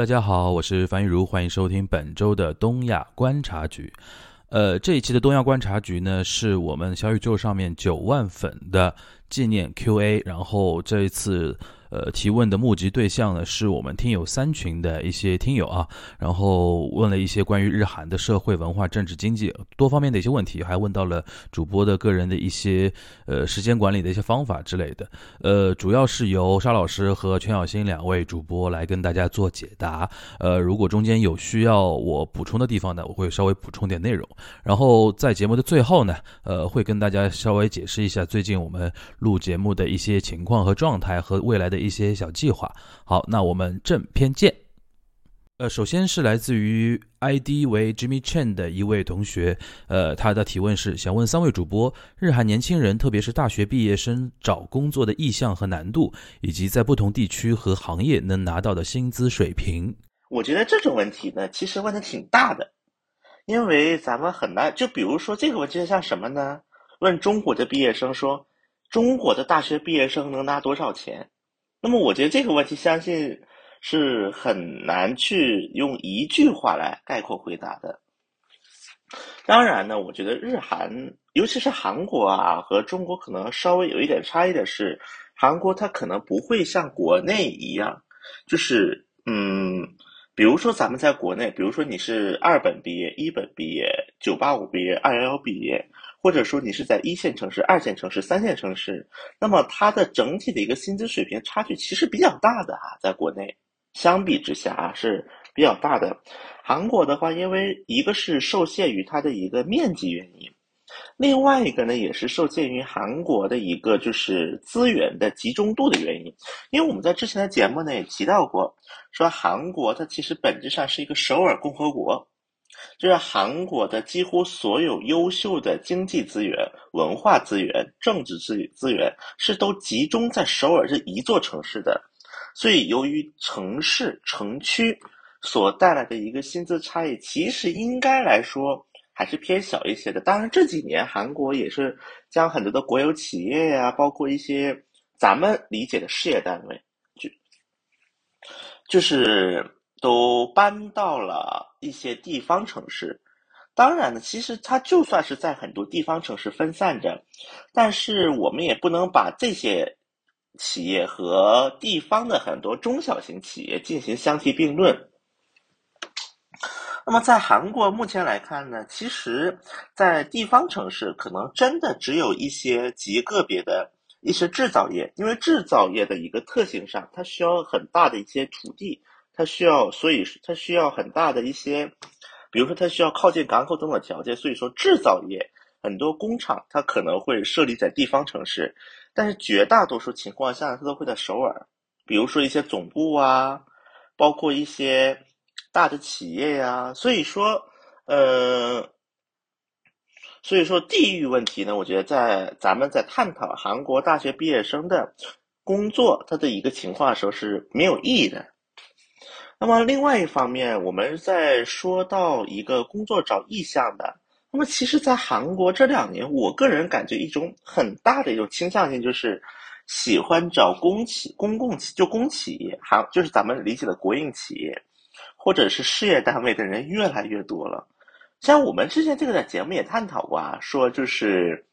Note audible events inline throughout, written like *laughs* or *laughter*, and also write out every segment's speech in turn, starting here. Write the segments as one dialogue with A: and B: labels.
A: 大家好，我是樊玉茹，欢迎收听本周的东亚观察局。呃，这一期的东亚观察局呢，是我们小宇宙上面九万粉的纪念 Q&A，然后这一次。呃，提问的募集对象呢，是我们听友三群的一些听友啊，然后问了一些关于日韩的社会文化、政治、经济多方面的一些问题，还问到了主播的个人的一些呃时间管理的一些方法之类的。呃，主要是由沙老师和全小新两位主播来跟大家做解答。呃，如果中间有需要我补充的地方呢，我会稍微补充点内容。然后在节目的最后呢，呃，会跟大家稍微解释一下最近我们录节目的一些情况和状态和未来的。一些小计划。好，那我们正片见。呃，首先是来自于 ID 为 Jimmy Chen 的一位同学，呃，他的提问是想问三位主播，日韩年轻人，特别是大学毕业生找工作的意向和难度，以及在不同地区和行业能拿到的薪资水平。
B: 我觉得这种问题呢，其实问的挺大的，因为咱们很难，就比如说这个问题像什么呢？问中国的毕业生说，中国的大学毕业生能拿多少钱？那么我觉得这个问题，相信是很难去用一句话来概括回答的。当然呢，我觉得日韩，尤其是韩国啊，和中国可能稍微有一点差异的是，韩国它可能不会像国内一样，就是嗯，比如说咱们在国内，比如说你是二本毕业、一本毕业、九八五毕业、二幺幺毕业。或者说你是在一线城市、二线城市、三线城市，那么它的整体的一个薪资水平差距其实比较大的啊，在国内相比之下啊是比较大的。韩国的话，因为一个是受限于它的一个面积原因，另外一个呢也是受限于韩国的一个就是资源的集中度的原因。因为我们在之前的节目呢也提到过，说韩国它其实本质上是一个首尔共和国。就是韩国的几乎所有优秀的经济资源、文化资源、政治资资源是都集中在首尔这一座城市的，所以由于城市城区所带来的一个薪资差异，其实应该来说还是偏小一些的。当然这几年韩国也是将很多的国有企业呀，包括一些咱们理解的事业单位，就就是。都搬到了一些地方城市，当然呢，其实它就算是在很多地方城市分散着，但是我们也不能把这些企业和地方的很多中小型企业进行相提并论。那么在韩国目前来看呢，其实，在地方城市可能真的只有一些极个别的一些制造业，因为制造业的一个特性上，它需要很大的一些土地。它需要，所以它需要很大的一些，比如说它需要靠近港口等等条件，所以说制造业很多工厂它可能会设立在地方城市，但是绝大多数情况下它都会在首尔，比如说一些总部啊，包括一些大的企业呀，所以说，呃，所以说地域问题呢，我觉得在咱们在探讨韩国大学毕业生的工作它的一个情况的时候是没有意义的。那么另外一方面，我们在说到一个工作找意向的，那么其实，在韩国这两年，我个人感觉一种很大的一种倾向性就是，喜欢找公企、公共企就公企业，还就是咱们理解的国营企业，或者是事业单位的人越来越多了。像我们之前这个在节目也探讨过啊，说就是，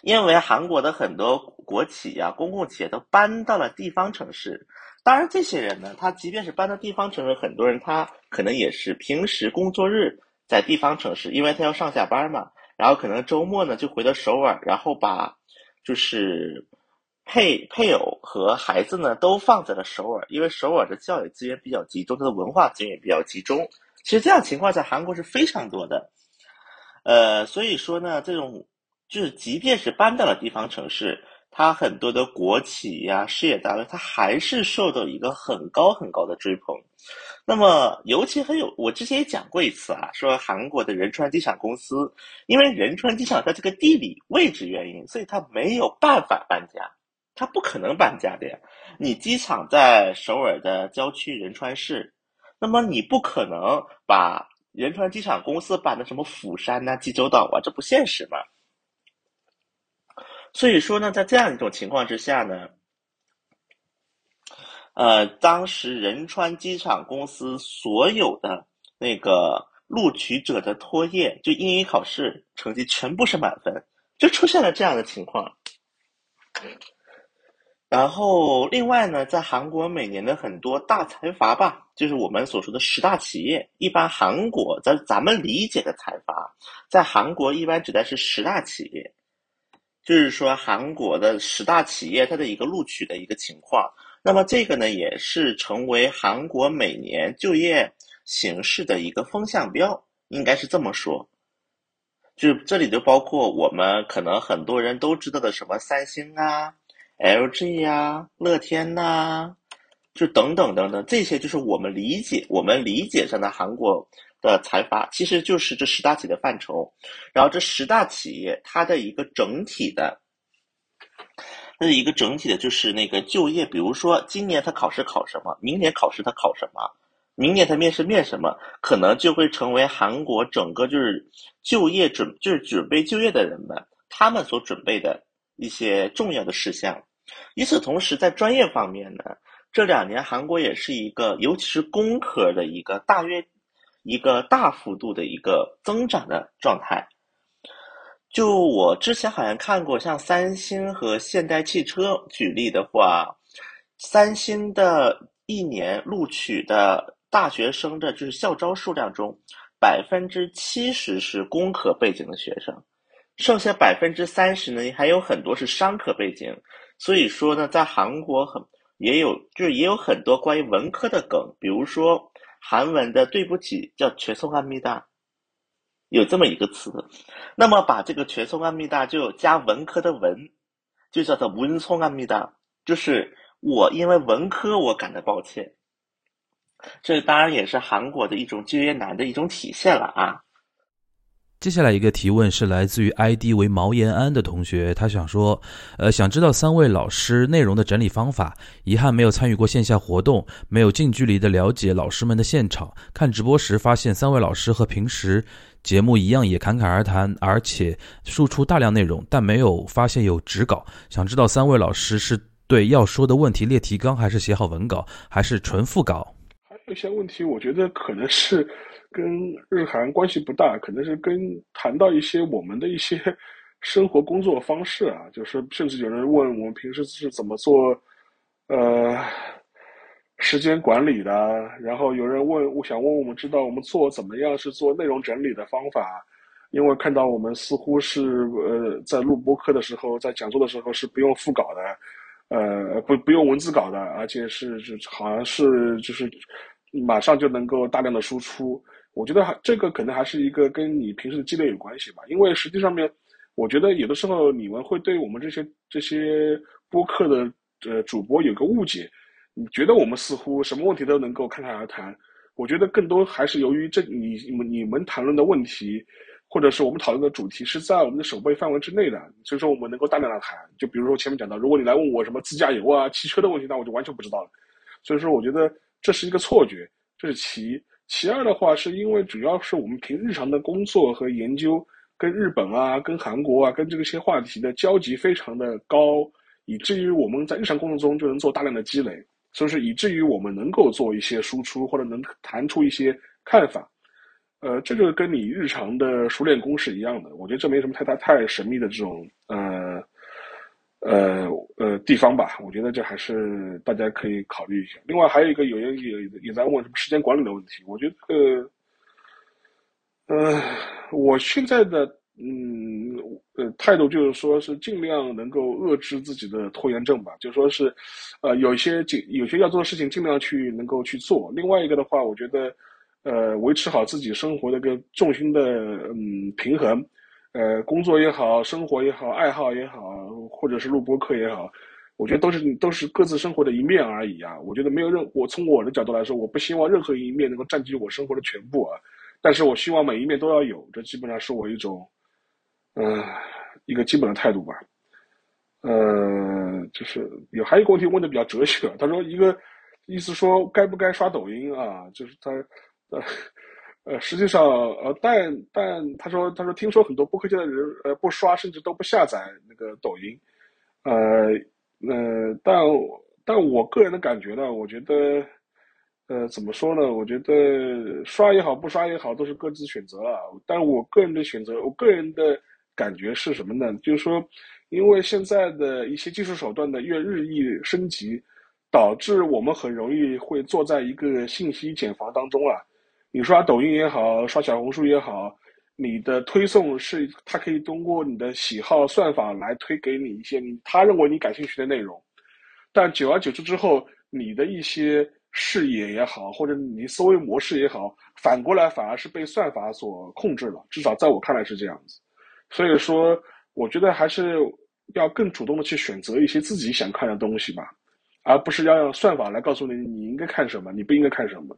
B: 因为韩国的很多国企啊、公共企业都搬到了地方城市。当然，这些人呢，他即便是搬到地方城市，很多人他可能也是平时工作日在地方城市，因为他要上下班嘛。然后可能周末呢就回到首尔，然后把就是配配偶和孩子呢都放在了首尔，因为首尔的教育资源比较集中，它的文化资源也比较集中。其实这样情况在韩国是非常多的。呃，所以说呢，这种就是即便是搬到了地方城市。它很多的国企呀、事业单位，它还是受到一个很高很高的追捧。那么，尤其很有，我之前也讲过一次啊，说韩国的仁川机场公司，因为仁川机场它这个地理位置原因，所以它没有办法搬家，它不可能搬家的呀。你机场在首尔的郊区仁川市，那么你不可能把仁川机场公司搬到什么釜山呐、济州岛啊，这不现实嘛。所以说呢，在这样一种情况之下呢，呃，当时仁川机场公司所有的那个录取者的托业，就英语考试成绩全部是满分，就出现了这样的情况。然后，另外呢，在韩国每年的很多大财阀吧，就是我们所说的十大企业。一般韩国在咱们理解的财阀，在韩国一般指的是十大企业，就是说韩国的十大企业它的一个录取的一个情况。那么这个呢，也是成为韩国每年就业形势的一个风向标，应该是这么说。就这里就包括我们可能很多人都知道的什么三星啊。LG 呀，乐天呐，就等等等等，这些就是我们理解我们理解上的韩国的财阀，其实就是这十大企业的范畴。然后这十大企业它的一个整体的，它的一个整体的就是那个就业，比如说今年他考试考什么，明年考试他考什么，明年他面试面什么，可能就会成为韩国整个就是就业准就是准备就业的人们他们所准备的一些重要的事项。与此同时，在专业方面呢，这两年韩国也是一个，尤其是工科的一个大约一个大幅度的一个增长的状态。就我之前好像看过，像三星和现代汽车举例的话，三星的一年录取的大学生的就是校招数量中，百分之七十是工科背景的学生，剩下百分之三十呢，还有很多是商科背景。所以说呢，在韩国很也有，就是也有很多关于文科的梗，比如说韩文的对不起叫全送阿弥达，有这么一个词。那么把这个全送阿弥达就加文科的文，就叫做文聪阿弥达，就是我因为文科我感到抱歉。这当然也是韩国的一种就业难的一种体现了啊。
A: 接下来一个提问是来自于 ID 为毛延安的同学，他想说，呃，想知道三位老师内容的整理方法。遗憾没有参与过线下活动，没有近距离的了解老师们的现场。看直播时发现三位老师和平时节目一样，也侃侃而谈，而且输出大量内容，但没有发现有纸稿。想知道三位老师是对要说的问题列提纲，还是写好文稿，还是纯复稿？
C: 还有一些问题，我觉得可能是。跟日韩关系不大，可能是跟谈到一些我们的一些 *laughs* 生活工作方式啊，就是甚至有人问我们平时是怎么做呃时间管理的，然后有人问我想问我们知道我们做怎么样是做内容整理的方法，因为看到我们似乎是呃在录播课的时候，在讲座的时候是不用副稿的，呃不不用文字稿的，而且是就好像是就是马上就能够大量的输出。我觉得还这个可能还是一个跟你平时的积累有关系吧，因为实际上面，我觉得有的时候你们会对我们这些这些播客的呃主播有个误解，你觉得我们似乎什么问题都能够侃侃而谈，我觉得更多还是由于这你你们你们谈论的问题，或者是我们讨论的主题是在我们的手背范围之内的，所以说我们能够大量的谈。就比如说前面讲到，如果你来问我什么自驾游啊、汽车的问题，那我就完全不知道了。所以说，我觉得这是一个错觉，这是其一。其二的话，是因为主要是我们平日常的工作和研究，跟日本啊、跟韩国啊、跟这个些话题的交集非常的高，以至于我们在日常工作中就能做大量的积累，所以说以至于我们能够做一些输出或者能谈出一些看法，呃，这就跟你日常的熟练工是一样的。我觉得这没什么太大太神秘的这种呃。呃呃，地方吧，我觉得这还是大家可以考虑一下。另外还有一个有人也也在问什么时间管理的问题，我觉得，呃，我现在的嗯呃态度就是说是尽量能够遏制自己的拖延症吧，就说是，呃，有一些尽有些要做的事情尽量去能够去做。另外一个的话，我觉得，呃，维持好自己生活的个重心的嗯平衡。呃，工作也好，生活也好，爱好也好，或者是录播课也好，我觉得都是都是各自生活的一面而已啊。我觉得没有任我从我的角度来说，我不希望任何一面能够占据我生活的全部啊。但是我希望每一面都要有，这基本上是我一种，嗯，一个基本的态度吧。呃，就是有还有一个问题问的比较哲学，他说一个意思说该不该刷抖音啊？就是他，呃。呃，实际上，呃，但但他说，他说听说很多播客界的人，呃，不刷甚至都不下载那个抖音，呃，呃，但但我个人的感觉呢，我觉得，呃，怎么说呢？我觉得刷也好，不刷也好，都是各自选择了。但我个人的选择，我个人的感觉是什么呢？就是说，因为现在的一些技术手段的越日益升级，导致我们很容易会坐在一个信息茧房当中啊。你刷抖音也好，刷小红书也好。你的推送是，它可以通过你的喜好算法来推给你一些你他认为你感兴趣的内容，但久而久之之后，你的一些视野也好，或者你思维模式也好，反过来反而是被算法所控制了。至少在我看来是这样子。所以说，我觉得还是要更主动的去选择一些自己想看的东西吧，而不是要让算法来告诉你你应该看什么，你不应该看什么。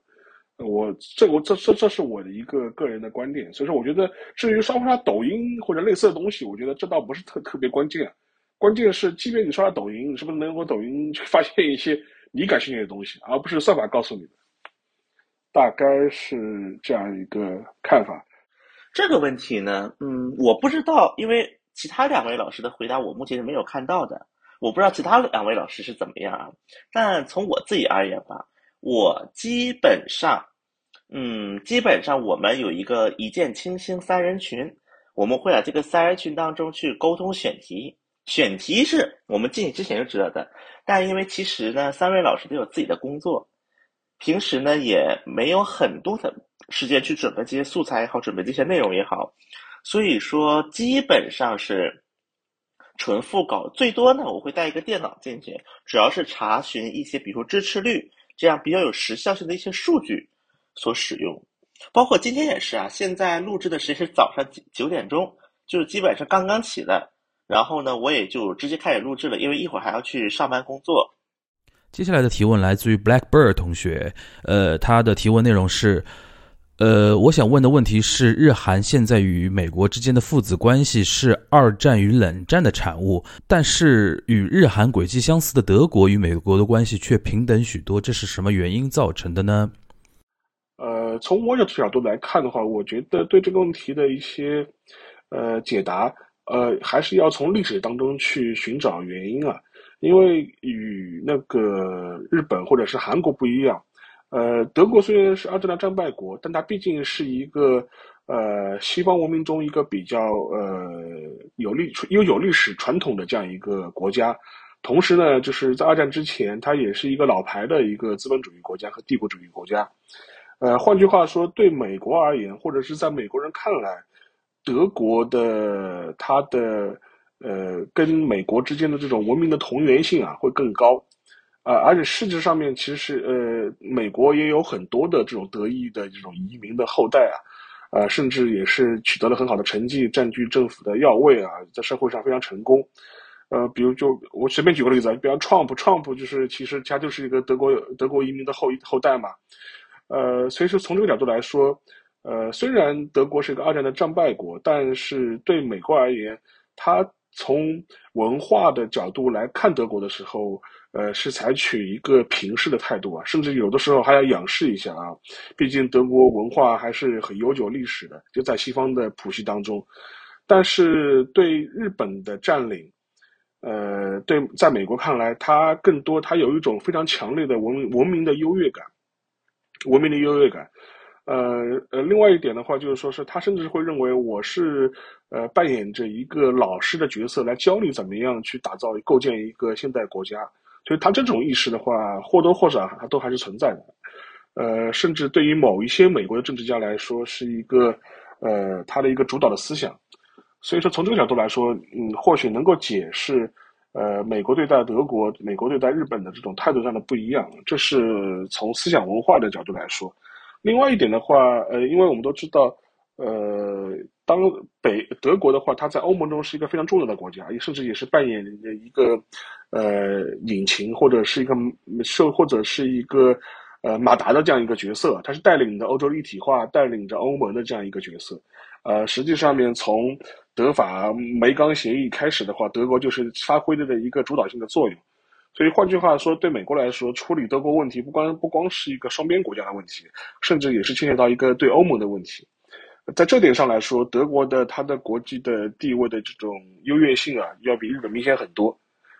C: 我这我这这这是我的一个个人的观点，所以说我觉得至于刷不刷抖音或者类似的东西，我觉得这倒不是特特别关键，关键是即便你刷了抖音，你是不是能够抖音去发现一些你感兴趣的东西，而不是算法告诉你的，大概是这样一个看法。
B: 这个问题呢，嗯，我不知道，因为其他两位老师的回答我目前是没有看到的，我不知道其他两位老师是怎么样啊。但从我自己而言吧。我基本上，嗯，基本上我们有一个一见倾心三人群，我们会在这个三人群当中去沟通选题，选题是我们进去之前就知道的，但因为其实呢，三位老师都有自己的工作，平时呢也没有很多的时间去准备这些素材也好，准备这些内容也好，所以说基本上是纯复稿，最多呢我会带一个电脑进去，主要是查询一些，比如说支持率。这样比较有时效性的一些数据所使用，包括今天也是啊。现在录制的时间是早上九九点钟，就是基本上刚刚起的。然后呢，我也就直接开始录制了，因为一会儿还要去上班工作。
A: 接下来的提问来自于 Blackbird 同学，呃，他的提问内容是。呃，我想问的问题是，日韩现在与美国之间的父子关系是二战与冷战的产物，但是与日韩轨迹相似的德国与美国的关系却平等许多，这是什么原因造成的呢？
C: 呃，从我的角度来看的话，我觉得对这个问题的一些呃解答，呃，还是要从历史当中去寻找原因啊，因为与那个日本或者是韩国不一样。呃，德国虽然是二战的战败国，但它毕竟是一个呃西方文明中一个比较呃有历又有历史传统的这样一个国家。同时呢，就是在二战之前，它也是一个老牌的一个资本主义国家和帝国主义国家。呃，换句话说，对美国而言，或者是在美国人看来，德国的它的呃跟美国之间的这种文明的同源性啊，会更高。啊，而且事实上面，其实是呃，美国也有很多的这种德裔的这种移民的后代啊，啊，甚至也是取得了很好的成绩，占据政府的要位啊，在社会上非常成功。呃，比如就我随便举个例子啊，比方 Trump，Trump 就是其实他就是一个德国德国移民的后后代嘛。呃，所以说从这个角度来说，呃，虽然德国是一个二战的战败国，但是对美国而言，他从文化的角度来看德国的时候。呃，是采取一个平视的态度啊，甚至有的时候还要仰视一下啊。毕竟德国文化还是很悠久历史的，就在西方的谱系当中。但是对日本的占领，呃，对，在美国看来，它更多它有一种非常强烈的文文明的优越感，文明的优越感。呃呃，另外一点的话，就是说是他甚至会认为我是呃扮演着一个老师的角色来教你怎么样去打造构建一个现代国家。所以他这种意识的话，或多或少他都还是存在的，呃，甚至对于某一些美国的政治家来说，是一个呃他的一个主导的思想。所以说从这个角度来说，嗯，或许能够解释呃美国对待德国、美国对待日本的这种态度上的不一样，这是从思想文化的角度来说。另外一点的话，呃，因为我们都知道，呃，当北德国的话，它在欧盟中是一个非常重要的国家，也甚至也是扮演一个。呃，引擎或者是一个受或者是一个呃马达的这样一个角色，它是带领着欧洲一体化、带领着欧盟的这样一个角色。呃，实际上面从德法煤钢协议开始的话，德国就是发挥的的一个主导性的作用。所以换句话说，对美国来说，处理德国问题不光不光是一个双边国家的问题，甚至也是牵扯到一个对欧盟的问题。在这点上来说，德国的它的国际的地位的这种优越性啊，要比日本明显很多。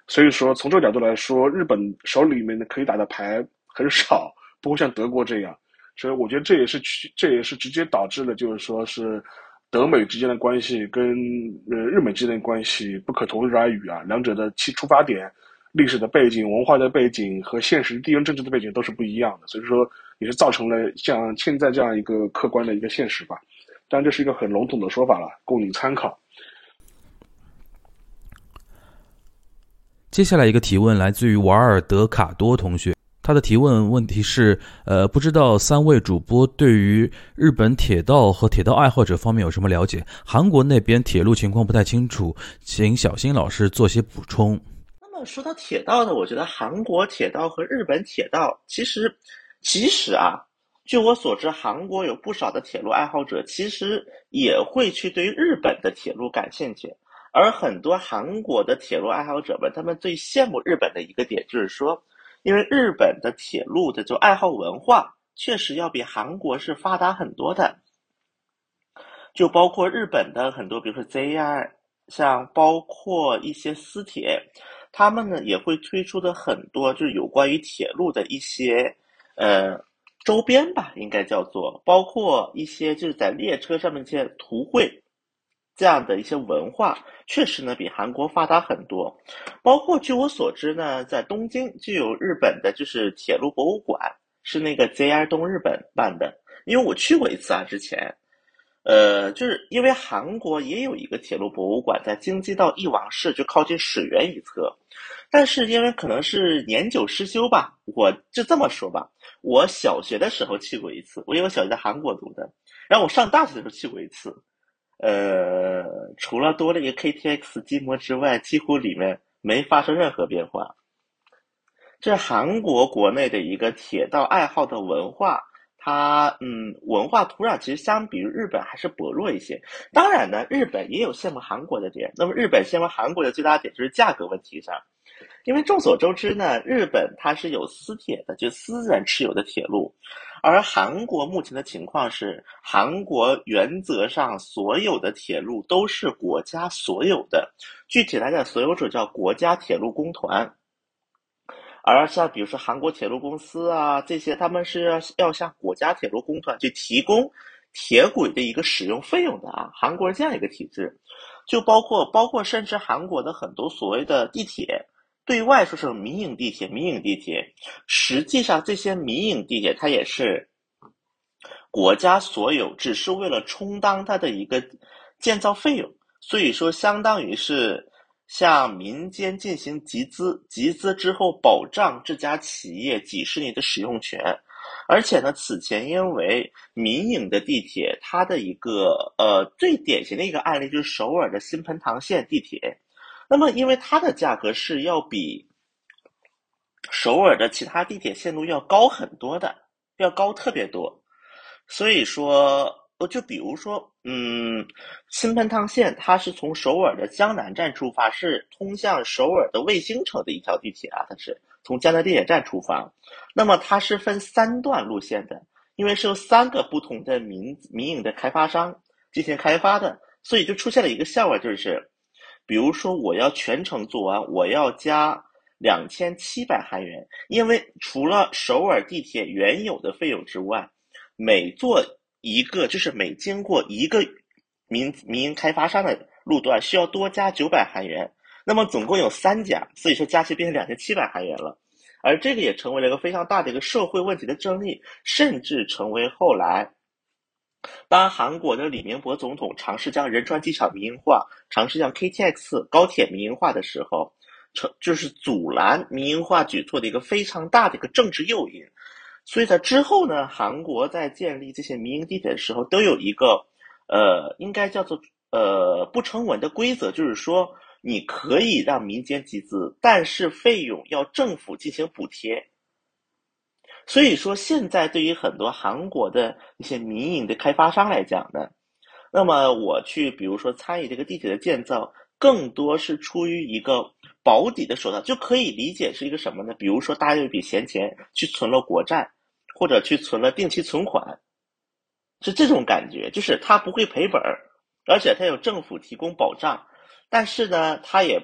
C: 所以说从这个角度来说，日本手里面的可以打的牌很少，不会像德国这样。所以我觉得这也是这也是直接导致了，就是说是德美之间的关系跟呃日美之间的关系不可同日而语啊，两者的其出发点、历史的背景、文化的背景和现实地缘政治的背景都是不一样的，所以说也是造成了像现在这样一个客观的一个现实吧。当然这是一个很笼统的说法了，供你参考。
A: 接下来一个提问来自于瓦尔德卡多同学。他的提问问题是：呃，不知道三位主播对于日本铁道和铁道爱好者方面有什么了解？韩国那边铁路情况不太清楚，请小新老师做些补充。
B: 说到铁道呢，我觉得韩国铁道和日本铁道其实，其实啊，据我所知，韩国有不少的铁路爱好者其实也会去对日本的铁路感兴趣，而很多韩国的铁路爱好者们，他们最羡慕日本的一个点就是说。因为日本的铁路的就爱好文化，确实要比韩国是发达很多的。就包括日本的很多，比如说 JR，像包括一些私铁，他们呢也会推出的很多，就是有关于铁路的一些呃周边吧，应该叫做，包括一些就是在列车上面一些图绘。这样的一些文化确实呢比韩国发达很多，包括据我所知呢，在东京就有日本的就是铁路博物馆，是那个 JR 东日本办的。因为我去过一次啊，之前，呃，就是因为韩国也有一个铁路博物馆在京畿道义王市，就靠近水源一侧，但是因为可能是年久失修吧，我就这么说吧，我小学的时候去过一次，我因为我小学在韩国读的，然后我上大学的时候去过一次。呃，除了多了一个 KTX 机模之外，几乎里面没发生任何变化。这韩国国内的一个铁道爱好的文化，它嗯，文化土壤其实相比于日本还是薄弱一些。当然呢，日本也有羡慕韩国的点。那么日本羡慕韩国的最大点就是价格问题上。因为众所周知呢，日本它是有私铁的，就私人持有的铁路，而韩国目前的情况是，韩国原则上所有的铁路都是国家所有的，具体来讲，所有者叫国家铁路工团，而像比如说韩国铁路公司啊这些，他们是要要向国家铁路工团去提供铁轨的一个使用费用的啊，韩国是这样一个体制，就包括包括甚至韩国的很多所谓的地铁。对外说是民营地铁，民营地铁，实际上这些民营地铁它也是国家所有，只是为了充当它的一个建造费用，所以说相当于是向民间进行集资，集资之后保障这家企业几十年的使用权，而且呢，此前因为民营的地铁，它的一个呃最典型的一个案例就是首尔的新盆塘线地铁。那么，因为它的价格是要比首尔的其他地铁线路要高很多的，要高特别多。所以说，就比如说，嗯，新盆塘线它是从首尔的江南站出发，是通向首尔的卫星城的一条地铁啊，它是从江南地铁站出发。那么它是分三段路线的，因为是由三个不同的民民营的开发商进行开发的，所以就出现了一个笑话，就是。比如说，我要全程做完，我要加两千七百韩元，因为除了首尔地铁原有的费用之外，每做一个就是每经过一个民民营开发商的路段，需要多加九百韩元。那么总共有三家，所以说加起来变成两千七百韩元了。而这个也成为了一个非常大的一个社会问题的争议，甚至成为后来。当韩国的李明博总统尝试将仁川机场民营化，尝试将 KTX 高铁民营化的时候，成就是阻拦民营化举措的一个非常大的一个政治诱因。所以在之后呢，韩国在建立这些民营地铁的时候，都有一个呃，应该叫做呃不成文的规则，就是说你可以让民间集资，但是费用要政府进行补贴。所以说，现在对于很多韩国的一些民营的开发商来讲呢，那么我去，比如说参与这个地铁的建造，更多是出于一个保底的手段，就可以理解是一个什么呢？比如说，大家有一笔闲钱去存了国债，或者去存了定期存款，是这种感觉，就是它不会赔本儿，而且它有政府提供保障，但是呢，它也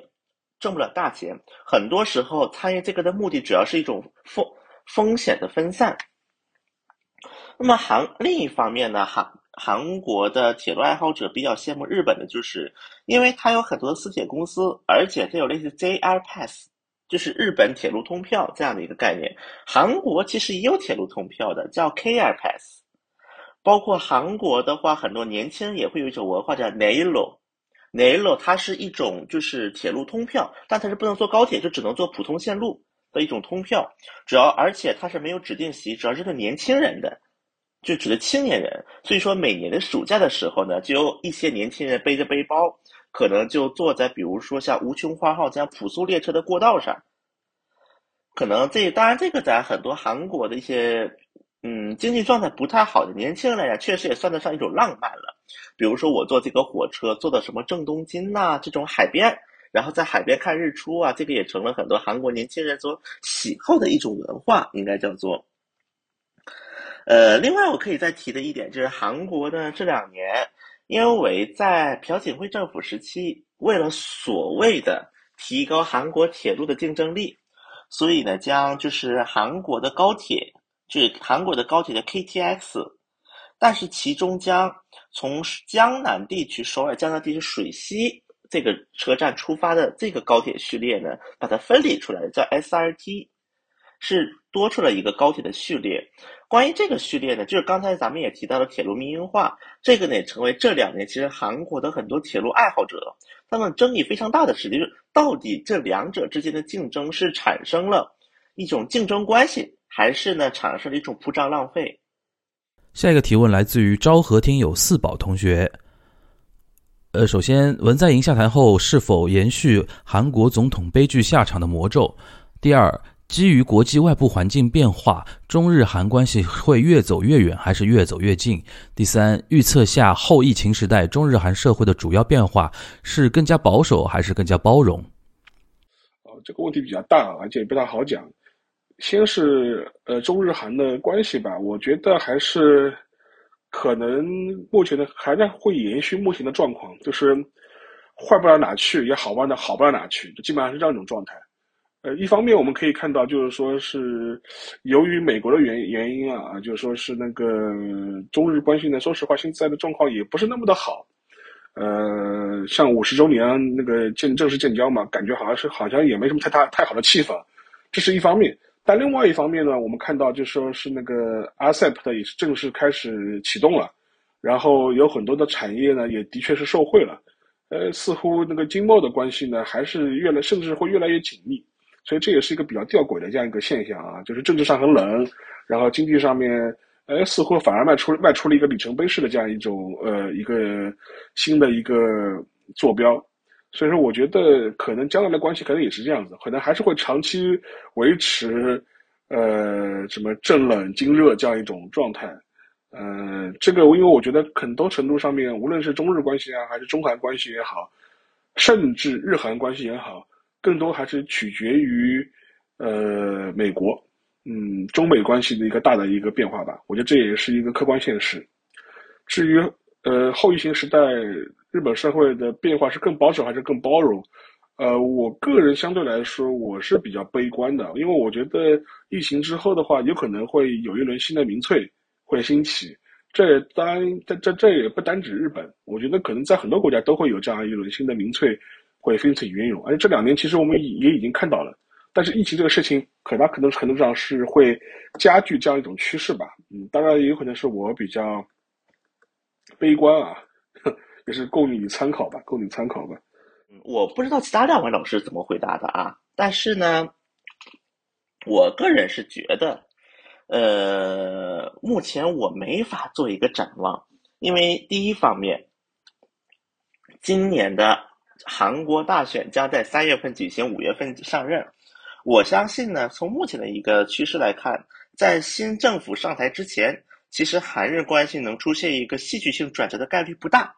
B: 挣不了大钱。很多时候参与这个的目的主要是一种风风险的分散。那么韩另一方面呢，韩韩国的铁路爱好者比较羡慕日本的，就是因为它有很多的私铁公司，而且它有类似 JR Pass，就是日本铁路通票这样的一个概念。韩国其实也有铁路通票的，叫 KR Pass。包括韩国的话，很多年轻人也会有一种文化叫 Nailo，Nailo 它是一种就是铁路通票，但它是不能坐高铁，就只能坐普通线路的一种通票。主要而且它是没有指定席，主要是对年轻人的。就指的青年人，所以说每年的暑假的时候呢，就有一些年轻人背着背包，可能就坐在比如说像无穷花号这样普速列车的过道上。可能这当然这个在很多韩国的一些嗯经济状态不太好的年轻人来讲，确实也算得上一种浪漫了。比如说我坐这个火车坐到什么正东京呐这种海边，然后在海边看日出啊，这个也成了很多韩国年轻人所喜好的一种文化，应该叫做。呃，另外我可以再提的一点就是，韩国呢这两年，因为在朴槿惠政府时期，为了所谓的提高韩国铁路的竞争力，所以呢将就是韩国的高铁，就是韩国的高铁的 KTX，但是其中将从江南地区首尔江南地区水西这个车站出发的这个高铁序列呢，把它分离出来，叫 SRT。是多出了一个高铁的序列。关于这个序列呢，就是刚才咱们也提到了铁路民营化，这个呢也成为这两年其实韩国的很多铁路爱好者他们争议非常大的事，就是到底这两者之间的竞争是产生了一种竞争关系，还是呢产生了一种铺张浪费？
A: 下一个提问来自于昭和听友四宝同学。呃，首先文在寅下台后是否延续韩国总统悲剧下场的魔咒？第二。基于国际外部环境变化，中日韩关系会越走越远还是越走越近？第三，预测下后疫情时代中日韩社会的主要变化是更加保守还是更加包容？
C: 这个问题比较大，而且也不太好讲。先是呃中日韩的关系吧，我觉得还是可能目前的还在会延续目前的状况，就是坏不到哪去，也好不到好不到哪去，就基本上是这样一种状态。呃，一方面我们可以看到，就是说是由于美国的原原因啊，就是说是那个中日关系呢，说实话现在的状况也不是那么的好。呃，像五十周年那个建正式建交嘛，感觉好像是好像也没什么太大太好的气氛，这是一方面。但另外一方面呢，我们看到就说是那个 RCEP 也是正式开始启动了，然后有很多的产业呢也的确是受惠了。呃，似乎那个经贸的关系呢还是越来甚至会越来越紧密。所以这也是一个比较吊诡的这样一个现象啊，就是政治上很冷，然后经济上面，呃，似乎反而迈出迈出了一个里程碑式的这样一种呃一个新的一个坐标。所以说，我觉得可能将来的关系可能也是这样子，可能还是会长期维持呃什么正冷经热这样一种状态。呃，这个因为我觉得很多程度上面，无论是中日关系啊，还是中韩关系也好，甚至日韩关系也好。更多还是取决于，呃，美国，嗯，中美关系的一个大的一个变化吧。我觉得这也是一个客观现实。至于呃后疫情时代日本社会的变化是更保守还是更包容，呃，我个人相对来说我是比较悲观的，因为我觉得疫情之后的话，有可能会有一轮新的民粹会兴起。这当然，这这这也不单指日本，我觉得可能在很多国家都会有这样一轮新的民粹。会非常云涌，而且这两年其实我们也已经看到了，但是疫情这个事情，很大可能程度上是会加剧这样一种趋势吧。嗯，当然也有可能是我比较悲观啊，也是供你参考吧，供你参考吧。
B: 我不知道其他两位老师怎么回答的啊，但是呢，我个人是觉得，呃，目前我没法做一个展望，因为第一方面，今年的。韩国大选将在三月份举行，五月份上任。我相信呢，从目前的一个趋势来看，在新政府上台之前，其实韩日关系能出现一个戏剧性转折的概率不大。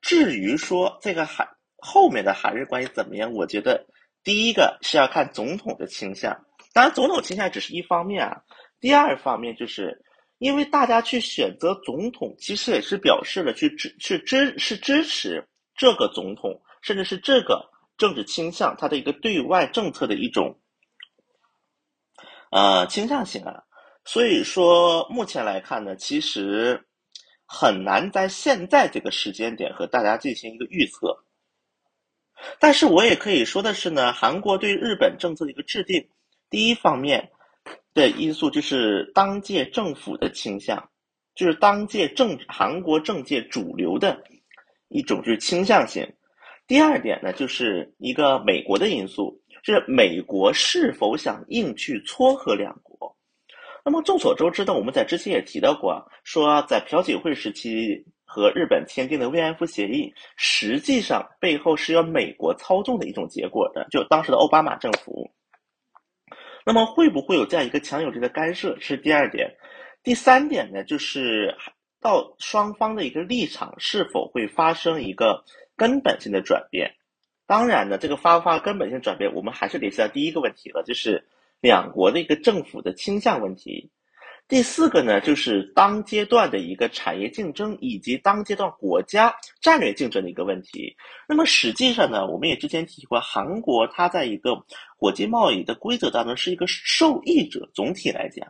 B: 至于说这个韩后面的韩日关系怎么样，我觉得第一个是要看总统的倾向，当然总统倾向只是一方面啊。第二方面就是因为大家去选择总统，其实也是表示了去支去支是支持这个总统。甚至是这个政治倾向，它的一个对外政策的一种呃倾向性啊。所以说，目前来看呢，其实很难在现在这个时间点和大家进行一个预测。但是我也可以说的是呢，韩国对日本政策的一个制定，第一方面的因素就是当届政府的倾向，就是当届政韩国政界主流的一种就是倾向性。第二点呢，就是一个美国的因素，就是美国是否想硬去撮合两国。那么众所周知的，我们在之前也提到过，说在朴槿惠时期和日本签订的慰安妇协议，实际上背后是由美国操纵的一种结果的，就当时的奥巴马政府。那么会不会有这样一个强有力的干涉？是第二点。第三点呢，就是到双方的一个立场是否会发生一个根本性的转变？当然呢，这个发不发根本性转变，我们还是联系到第一个问题了，就是。两国的一个政府的倾向问题，第四个呢，就是当阶段的一个产业竞争以及当阶段国家战略竞争的一个问题。那么实际上呢，我们也之前提过，韩国它在一个国际贸易的规则当中是一个受益者，总体来讲，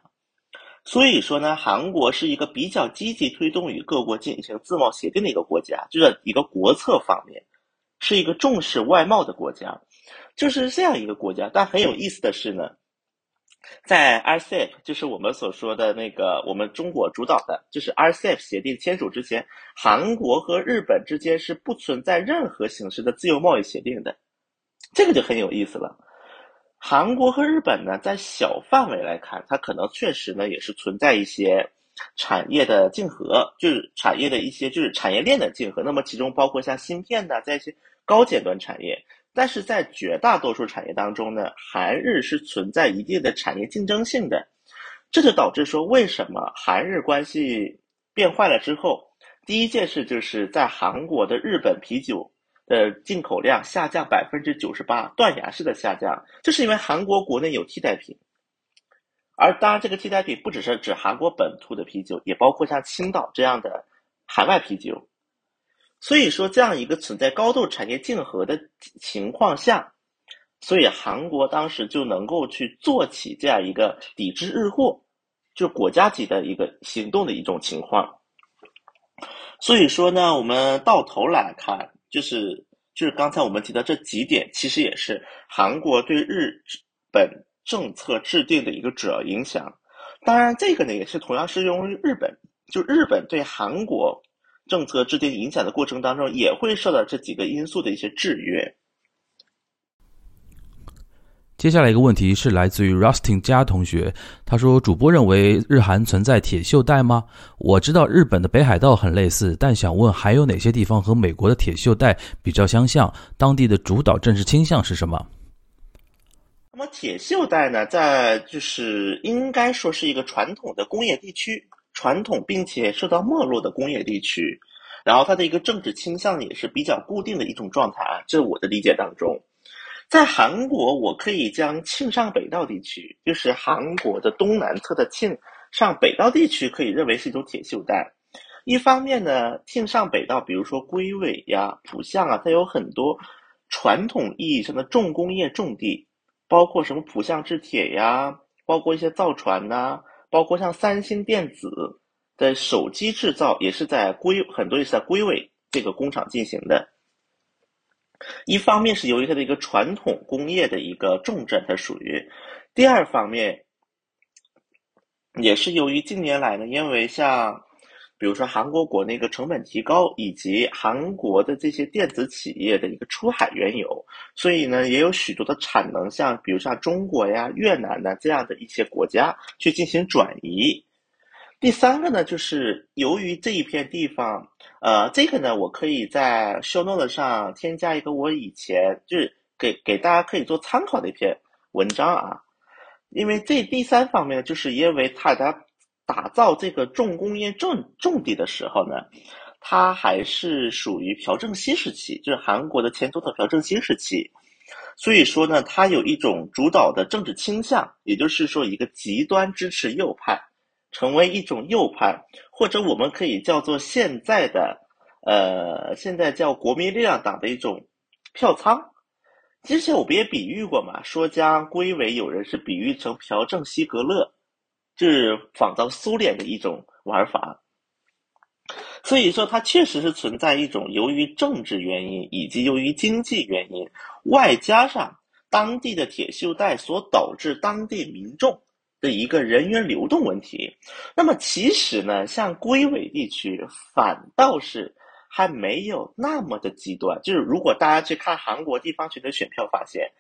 B: 所以说呢，韩国是一个比较积极推动与各国进行自贸协定的一个国家，就是一个国策方面是一个重视外贸的国家，就是这样一个国家。但很有意思的是呢。在 RCEP，就是我们所说的那个我们中国主导的，就是 RCEP 协定签署之前，韩国和日本之间是不存在任何形式的自由贸易协定的，这个就很有意思了。韩国和日本呢，在小范围来看，它可能确实呢也是存在一些产业的竞合，就是产业的一些就是产业链的竞合。那么其中包括像芯片呐，在一些高尖端产业。但是在绝大多数产业当中呢，韩日是存在一定的产业竞争性的，这就导致说为什么韩日关系变坏了之后，第一件事就是在韩国的日本啤酒的进口量下降百分之九十八，断崖式的下降，就是因为韩国国内有替代品，而当然这个替代品不只是指韩国本土的啤酒，也包括像青岛这样的海外啤酒。所以说，这样一个存在高度产业竞合的情况下，所以韩国当时就能够去做起这样一个抵制日货，就国家级的一个行动的一种情况。所以说呢，我们到头来看，就是就是刚才我们提到这几点，其实也是韩国对日本政策制定的一个主要影响。当然，这个呢也是同样适用于日本，就日本对韩国。政策制定影响的过程当中，也会受到这几个因素的一些制约。
A: 接下来一个问题是来自于 Rustin 加同学，他说：“主播认为日韩存在铁锈带吗？我知道日本的北海道很类似，但想问还有哪些地方和美国的铁锈带比较相像？当地的主导政治倾向是什么？”
B: 那么铁锈带呢，在就是应该说是一个传统的工业地区。传统并且受到没落的工业地区，然后它的一个政治倾向也是比较固定的一种状态啊，这我的理解当中，在韩国，我可以将庆尚北道地区，就是韩国的东南侧的庆尚北道地区，可以认为是一种铁锈带。一方面呢，庆尚北道，比如说龟尾呀、浦项啊，它有很多传统意义上的重工业重地，包括什么浦项制铁呀，包括一些造船呐。包括像三星电子的手机制造，也是在龟很多也是在龟尾这个工厂进行的。一方面是由于它的一个传统工业的一个重镇，它属于；第二方面，也是由于近年来呢，因为像。比如说，韩国国内个成本提高，以及韩国的这些电子企业的一个出海原油，所以呢，也有许多的产能，像比如像中国呀、越南呢这样的一些国家去进行转移。第三个呢，就是由于这一片地方，呃，这个呢，我可以在 show note 上添加一个我以前就是给给大家可以做参考的一篇文章啊，因为这第三方面就是因为它的。打造这个重工业重重地的时候呢，它还是属于朴正熙时期，就是韩国的前总统朴正熙时期，所以说呢，它有一种主导的政治倾向，也就是说一个极端支持右派，成为一种右派，或者我们可以叫做现在的，呃，现在叫国民力量党的一种票仓，之前我不也比喻过嘛，说将归尾有人是比喻成朴正熙格勒，就是仿造苏联的一种玩法。所以说，它确实是存在一种由于政治原因以及由于经济原因，外加上当地的铁锈带所导致当地民众的一个人员流动问题。那么，其实呢，像龟尾地区反倒是。还没有那么的极端，就是如果大家去看韩国地方选的选票，发现，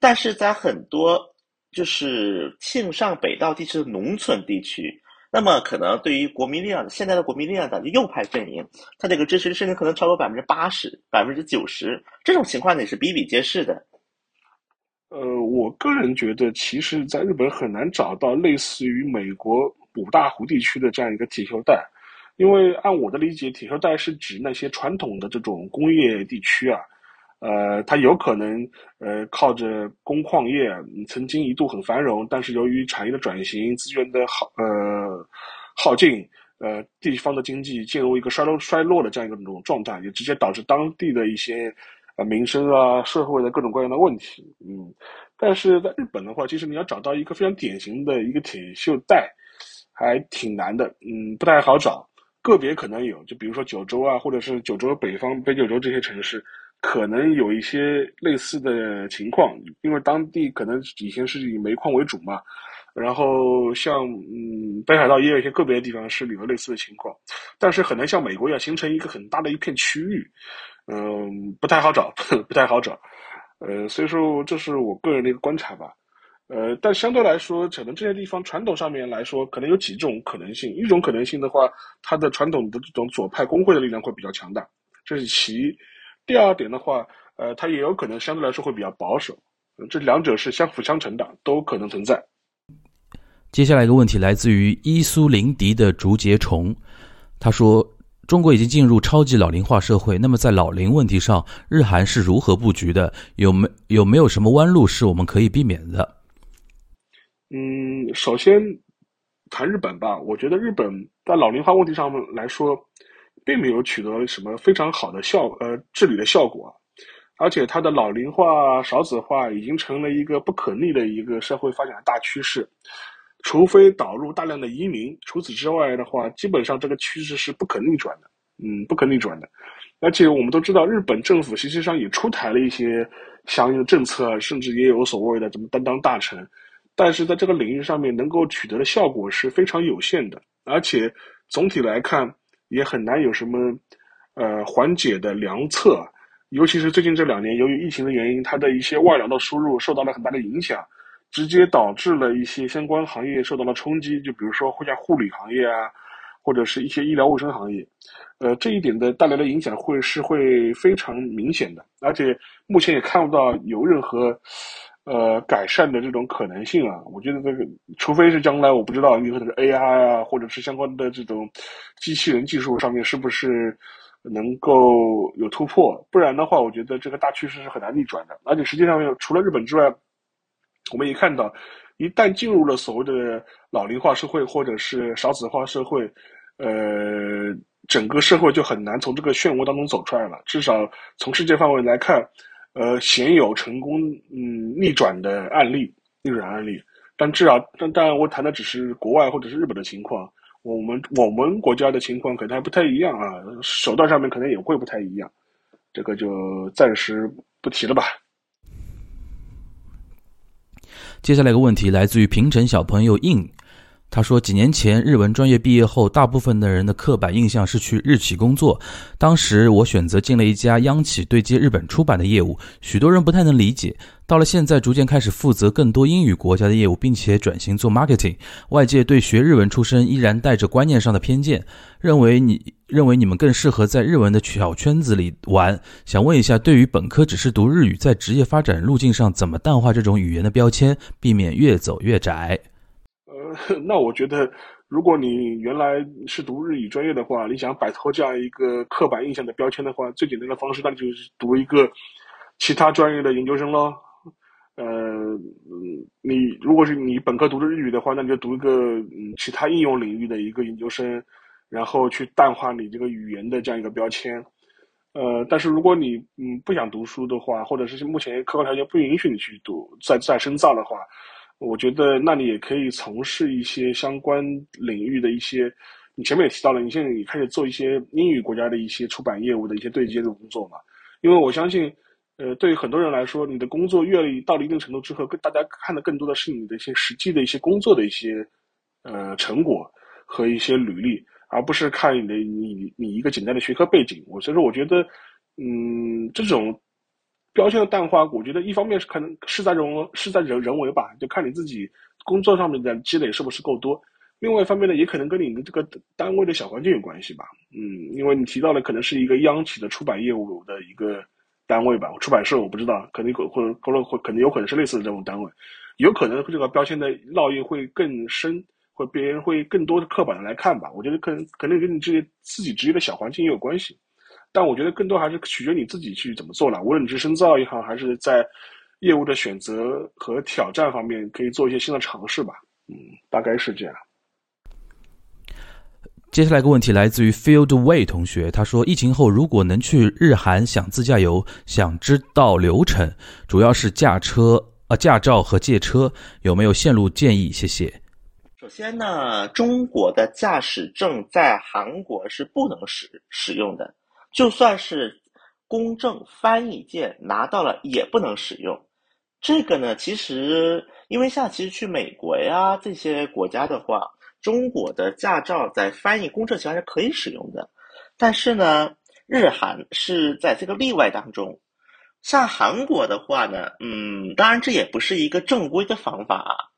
B: 但是在很多就是庆尚北道地区的农村地区，那么可能对于国民力量现在的国民力量党的右派阵营，它这个支持率甚至可能超过百分之八十、百分之九十，这种情况呢也是比比皆是的。
C: 呃，我个人觉得，其实在日本很难找到类似于美国五大湖地区的这样一个铁锈带。因为按我的理解，铁锈带是指那些传统的这种工业地区啊，呃，它有可能呃靠着工矿业曾经一度很繁荣，但是由于产业的转型、资源的耗呃耗尽，呃，地方的经济进入一个衰落衰落的这样一个这种状态，也直接导致当地的一些呃民生啊、社会的各种各样的问题。嗯，但是在日本的话，其实你要找到一个非常典型的一个铁锈带，还挺难的，嗯，不太好找。个别可能有，就比如说九州啊，或者是九州北方、北九州这些城市，可能有一些类似的情况，因为当地可能以前是以煤矿为主嘛。然后像嗯北海道也有一些个别的地方是有类似的情况，但是很难像美国一样形成一个很大的一片区域，嗯，不太好找，*laughs* 不太好找。呃，所以说这是我个人的一个观察吧。呃，但相对来说，可能这些地方传统上面来说，可能有几种可能性。一种可能性的话，它的传统的这种左派工会的力量会比较强大，这是其一。第二点的话，呃，它也有可能相对来说会比较保守。这两者是相辅相成的，都可能存在。
A: 接下来一个问题来自于伊苏林迪的竹节虫，他说：“中国已经进入超级老龄化社会，那么在老龄问题上，日韩是如何布局的？有没有没有什么弯路是我们可以避免的？”
C: 嗯，首先谈日本吧，我觉得日本在老龄化问题上来说，并没有取得什么非常好的效呃治理的效果，而且它的老龄化、少子化已经成了一个不可逆的一个社会发展的大趋势，除非导入大量的移民，除此之外的话，基本上这个趋势是不可逆转的，嗯，不可逆转的。而且我们都知道，日本政府实际上也出台了一些相应的政策，甚至也有所谓的什么担当大臣。但是在这个领域上面能够取得的效果是非常有限的，而且总体来看也很难有什么呃缓解的良策。尤其是最近这两年，由于疫情的原因，它的一些外劳的输入受到了很大的影响，直接导致了一些相关行业受到了冲击。就比如说像护理行业啊，或者是一些医疗卫生行业，呃，这一点的带来的影响会是会非常明显的，而且目前也看不到有任何。呃，改善的这种可能性啊，我觉得这个，除非是将来我不知道，你说这个 AI 啊，或者是相关的这种机器人技术上面是不是能够有突破，不然的话，我觉得这个大趋势是很难逆转的。而且实际上，除了日本之外，我们也看到，一旦进入了所谓的老龄化社会或者是少子化社会，呃，整个社会就很难从这个漩涡当中走出来了。至少从世界范围来看。呃，鲜有成功嗯逆转的案例，逆转案例。但至少，但当然，我谈的只是国外或者是日本的情况。我们我们国家的情况可能还不太一样啊，手段上面可能也会不太一样。这个就暂时不提了吧。
A: 接下来一个问题来自于平城小朋友应。他说，几年前日文专业毕业后，大部分的人的刻板印象是去日企工作。当时我选择进了一家央企对接日本出版的业务，许多人不太能理解。到了现在，逐渐开始负责更多英语国家的业务，并且转型做 marketing。外界对学日文出身依然带着观念上的偏见，认为你认为你们更适合在日文的小圈子里玩。想问一下，对于本科只是读日语，在职业发展路径上怎么淡化这种语言的标签，避免越走越窄？
C: 呃 *laughs* 那我觉得，如果你原来是读日语专业的话，你想摆脱这样一个刻板印象的标签的话，最简单的方式那就是读一个其他专业的研究生喽。呃，你如果是你本科读的日语的话，那你就读一个嗯其他应用领域的一个研究生，然后去淡化你这个语言的这样一个标签。呃，但是如果你嗯不想读书的话，或者是目前客观条件不允许你去读再再深造的话，我觉得那你也可以从事一些相关领域的一些。你前面也提到了，你现在也开始做一些英语国家的一些出版业务的一些对接的工作嘛？因为我相信，呃，对于很多人来说，你的工作阅历到了一定程度之后，更大家看的更多的是你的一些实际的一些工作的一些呃成果和一些履历。而不是看你的你你一个简单的学科背景，我所以说我觉得，嗯，这种标签的淡化，我觉得一方面是可能是在人是在人人为吧，就看你自己工作上面的积累是不是够多；另外一方面呢，也可能跟你的这个单位的小环境有关系吧。嗯，因为你提到的可能是一个央企的出版业务的一个单位吧，出版社我不知道，可能或或者或者可能有可能是类似的这种单位，有可能这个标签的烙印会更深。会别人会更多的刻板的来看吧，我觉得可能可能跟你这些自己职业的小环境也有关系，但我觉得更多还是取决你自己去怎么做了。无论你是深造也好，还是在业务的选择和挑战方面，可以做一些新的尝试吧。嗯，大概是这样。
A: 接下来一个问题来自于 Field Way 同学，他说：疫情后如果能去日韩想自驾游，想知道流程，主要是驾车啊驾照和借车，有没有线路建议？谢谢。
B: 首先呢，中国的驾驶证在韩国是不能使使用的，就算是公证翻译件拿到了也不能使用。这个呢，其实因为像其实去美国呀这些国家的话，中国的驾照在翻译公证情况下是可以使用的，但是呢，日韩是在这个例外当中。像韩国的话呢，嗯，当然这也不是一个正规的方法啊。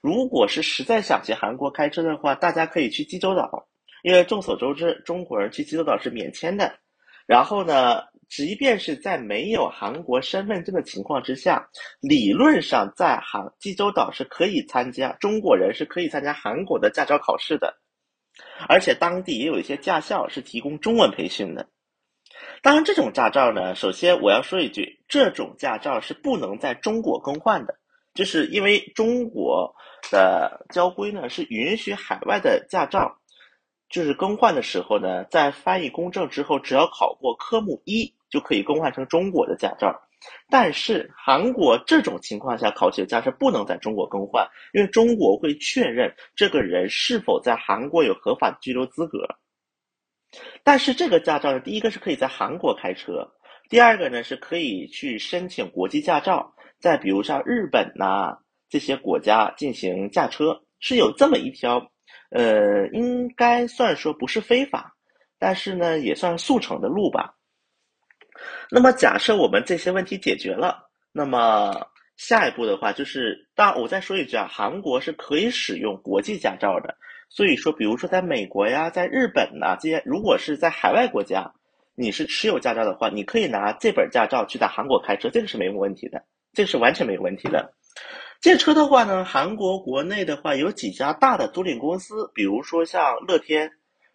B: 如果是实在想去韩国开车的话，大家可以去济州岛，因为众所周知，中国人去济州岛是免签的。然后呢，即便是在没有韩国身份证的情况之下，理论上在韩济州岛是可以参加中国人是可以参加韩国的驾照考试的，而且当地也有一些驾校是提供中文培训的。当然，这种驾照呢，首先我要说一句，这种驾照是不能在中国更换的，就是因为中国。的交规呢是允许海外的驾照，就是更换的时候呢，在翻译公证之后，只要考过科目一就可以更换成中国的驾照。但是韩国这种情况下考取的驾照不能在中国更换，因为中国会确认这个人是否在韩国有合法的居留资格。但是这个驾照呢，第一个是可以在韩国开车，第二个呢是可以去申请国际驾照，再比如像日本呐。这些国家进行驾车是有这么一条，呃，应该算说不是非法，但是呢也算速成的路吧。那么假设我们这些问题解决了，那么下一步的话就是，当我再说一句啊，韩国是可以使用国际驾照的。所以说，比如说在美国呀，在日本呐这些，如果是在海外国家，你是持有驾照的话，你可以拿这本驾照去在韩国开车，这个是没有问题的，这个是完全没有问题的。借车的话呢，韩国国内的话有几家大的租赁公司，比如说像乐天、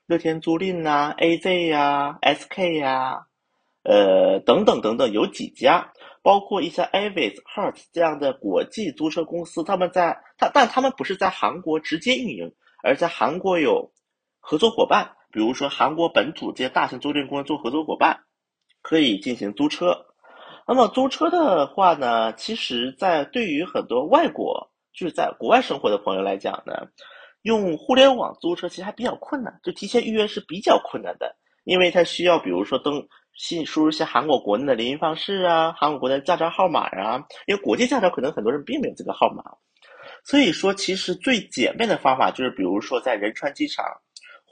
B: 乐天租赁呐、AZ 呀、SK 呀，呃等等等等，有几家，包括一些 Avis、Hertz 这样的国际租车公司，他们在他但他们不是在韩国直接运营，而在韩国有合作伙伴，比如说韩国本土这些大型租赁公司做合作伙伴，可以进行租车。那么租车的话呢，其实，在对于很多外国就是在国外生活的朋友来讲呢，用互联网租车其实还比较困难，就提前预约是比较困难的，因为它需要比如说登信输入一些韩国国内的联系方式啊，韩国国内驾照号码啊，因为国际驾照可能很多人并没有这个号码，所以说其实最简便的方法就是，比如说在仁川机场，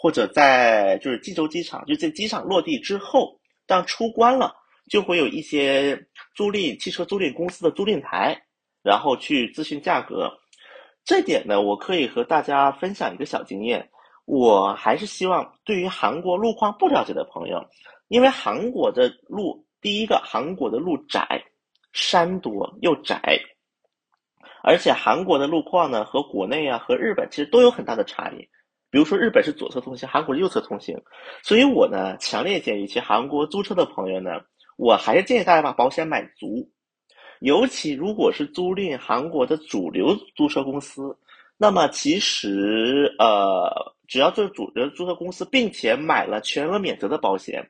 B: 或者在就是济州机场，就在机场落地之后，当出关了。就会有一些租赁汽车租赁公司的租赁台，然后去咨询价格。这点呢，我可以和大家分享一个小经验。我还是希望对于韩国路况不了解的朋友，因为韩国的路，第一个韩国的路窄，山多又窄，而且韩国的路况呢和国内啊和日本其实都有很大的差异。比如说日本是左侧通行，韩国是右侧通行，所以我呢强烈建议去韩国租车的朋友呢。我还是建议大家把保险买足，尤其如果是租赁韩国的主流租车公司，那么其实呃，只要这主流租车公司并且买了全额免责的保险，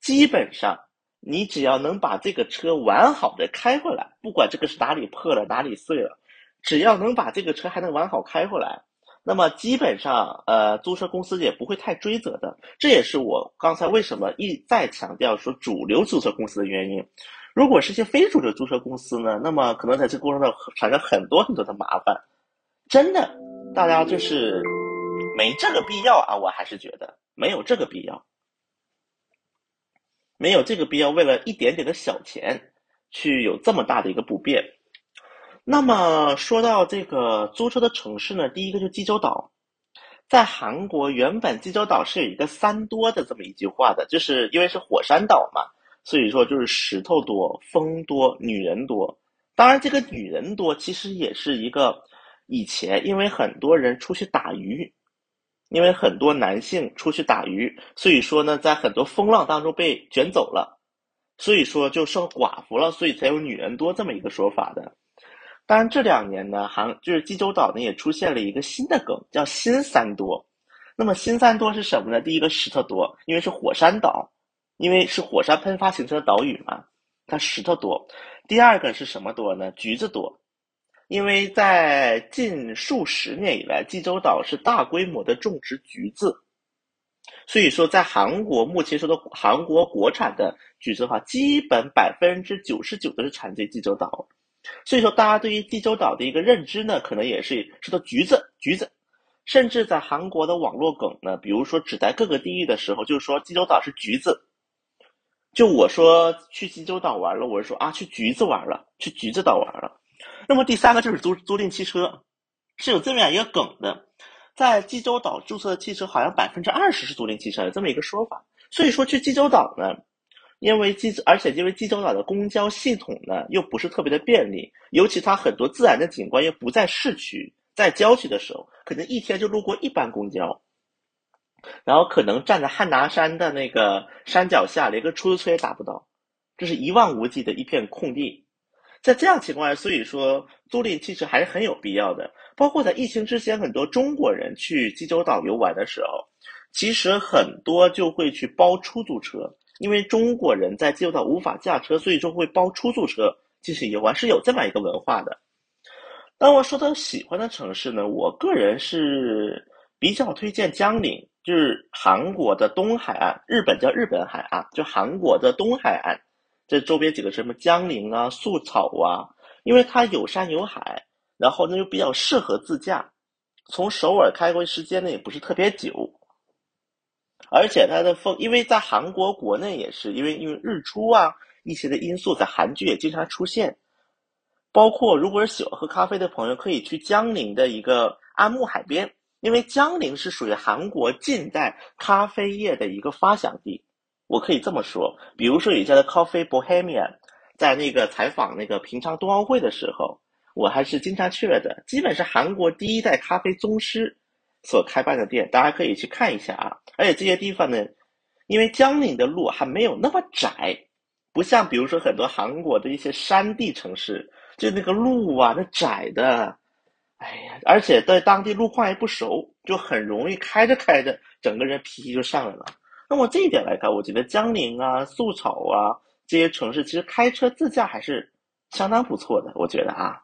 B: 基本上你只要能把这个车完好的开回来，不管这个是哪里破了哪里碎了，只要能把这个车还能完好开回来，那么基本上呃租车公司也不会太追责的。这也是我刚才为什么一再强调说主流租车公司的原因。如果是些非主流租车公司呢，那么可能在这过程中产生很多很多的麻烦。真的，大家就是没这个必要啊！我还是觉得没有这个必要。没有这个必要，为了一点点的小钱，去有这么大的一个不便。那么说到这个租车的城市呢，第一个就济州岛，在韩国原本济州岛是有一个“三多”的这么一句话的，就是因为是火山岛嘛，所以说就是石头多、风多、女人多。当然，这个女人多其实也是一个以前因为很多人出去打鱼。因为很多男性出去打鱼，所以说呢，在很多风浪当中被卷走了，所以说就剩寡妇了，所以才有女人多这么一个说法的。当然这两年呢，韩就是济州岛呢也出现了一个新的梗，叫新三多。那么新三多是什么呢？第一个石头多，因为是火山岛，因为是火山喷发形成的岛屿嘛，它石头多。第二个是什么多呢？橘子多。因为在近数十年以来，济州岛是大规模的种植橘子，所以说在韩国目前说的韩国国产的橘子的话，基本百分之九十九都是产自济州岛。所以说，大家对于济州岛的一个认知呢，可能也是说到橘子，橘子，甚至在韩国的网络梗呢，比如说只在各个地域的时候，就是说济州岛是橘子。就我说去济州岛玩了，我是说啊，去橘子玩了，去橘子岛玩了。那么第三个就是租租赁汽车，是有这么样一个梗的，在济州岛注册的汽车好像百分之二十是租赁汽车，有这么一个说法。所以说去济州岛呢，因为济而且因为济州岛的公交系统呢又不是特别的便利，尤其它很多自然的景观又不在市区，在郊区的时候，可能一天就路过一班公交，然后可能站在汉拿山的那个山脚下，连个出租车也打不到，这是一望无际的一片空地。在这样情况下，所以说租赁汽车还是很有必要的。包括在疫情之前，很多中国人去济州岛游玩的时候，其实很多就会去包出租车，因为中国人在济州岛无法驾车，所以就会包出租车进行游玩，是有这么一个文化的。当我说到喜欢的城市呢，我个人是比较推荐江陵，就是韩国的东海岸，日本叫日本海岸，就韩国的东海岸。这周边几个什么江陵啊、素草啊，因为它有山有海，然后呢又比较适合自驾，从首尔开过去时间呢也不是特别久，而且它的风，因为在韩国国内也是，因为因为日出啊一些的因素，在韩剧也经常出现，包括如果是喜欢喝咖啡的朋友，可以去江陵的一个安木海边，因为江陵是属于韩国近代咖啡业的一个发祥地。我可以这么说，比如说有一家的 Coffee Bohemia，在那个采访那个平昌冬奥会的时候，我还是经常去了的。基本是韩国第一代咖啡宗师所开办的店，大家可以去看一下啊。而且这些地方呢，因为江陵的路还没有那么窄，不像比如说很多韩国的一些山地城市，就那个路啊，那窄的，哎呀，而且在当地路况也不熟，就很容易开着开着，整个人脾气就上来了。那么这一点来看，我觉得江陵啊、宿草啊这些城市，其实开车自驾还是相当不错的。我觉得啊，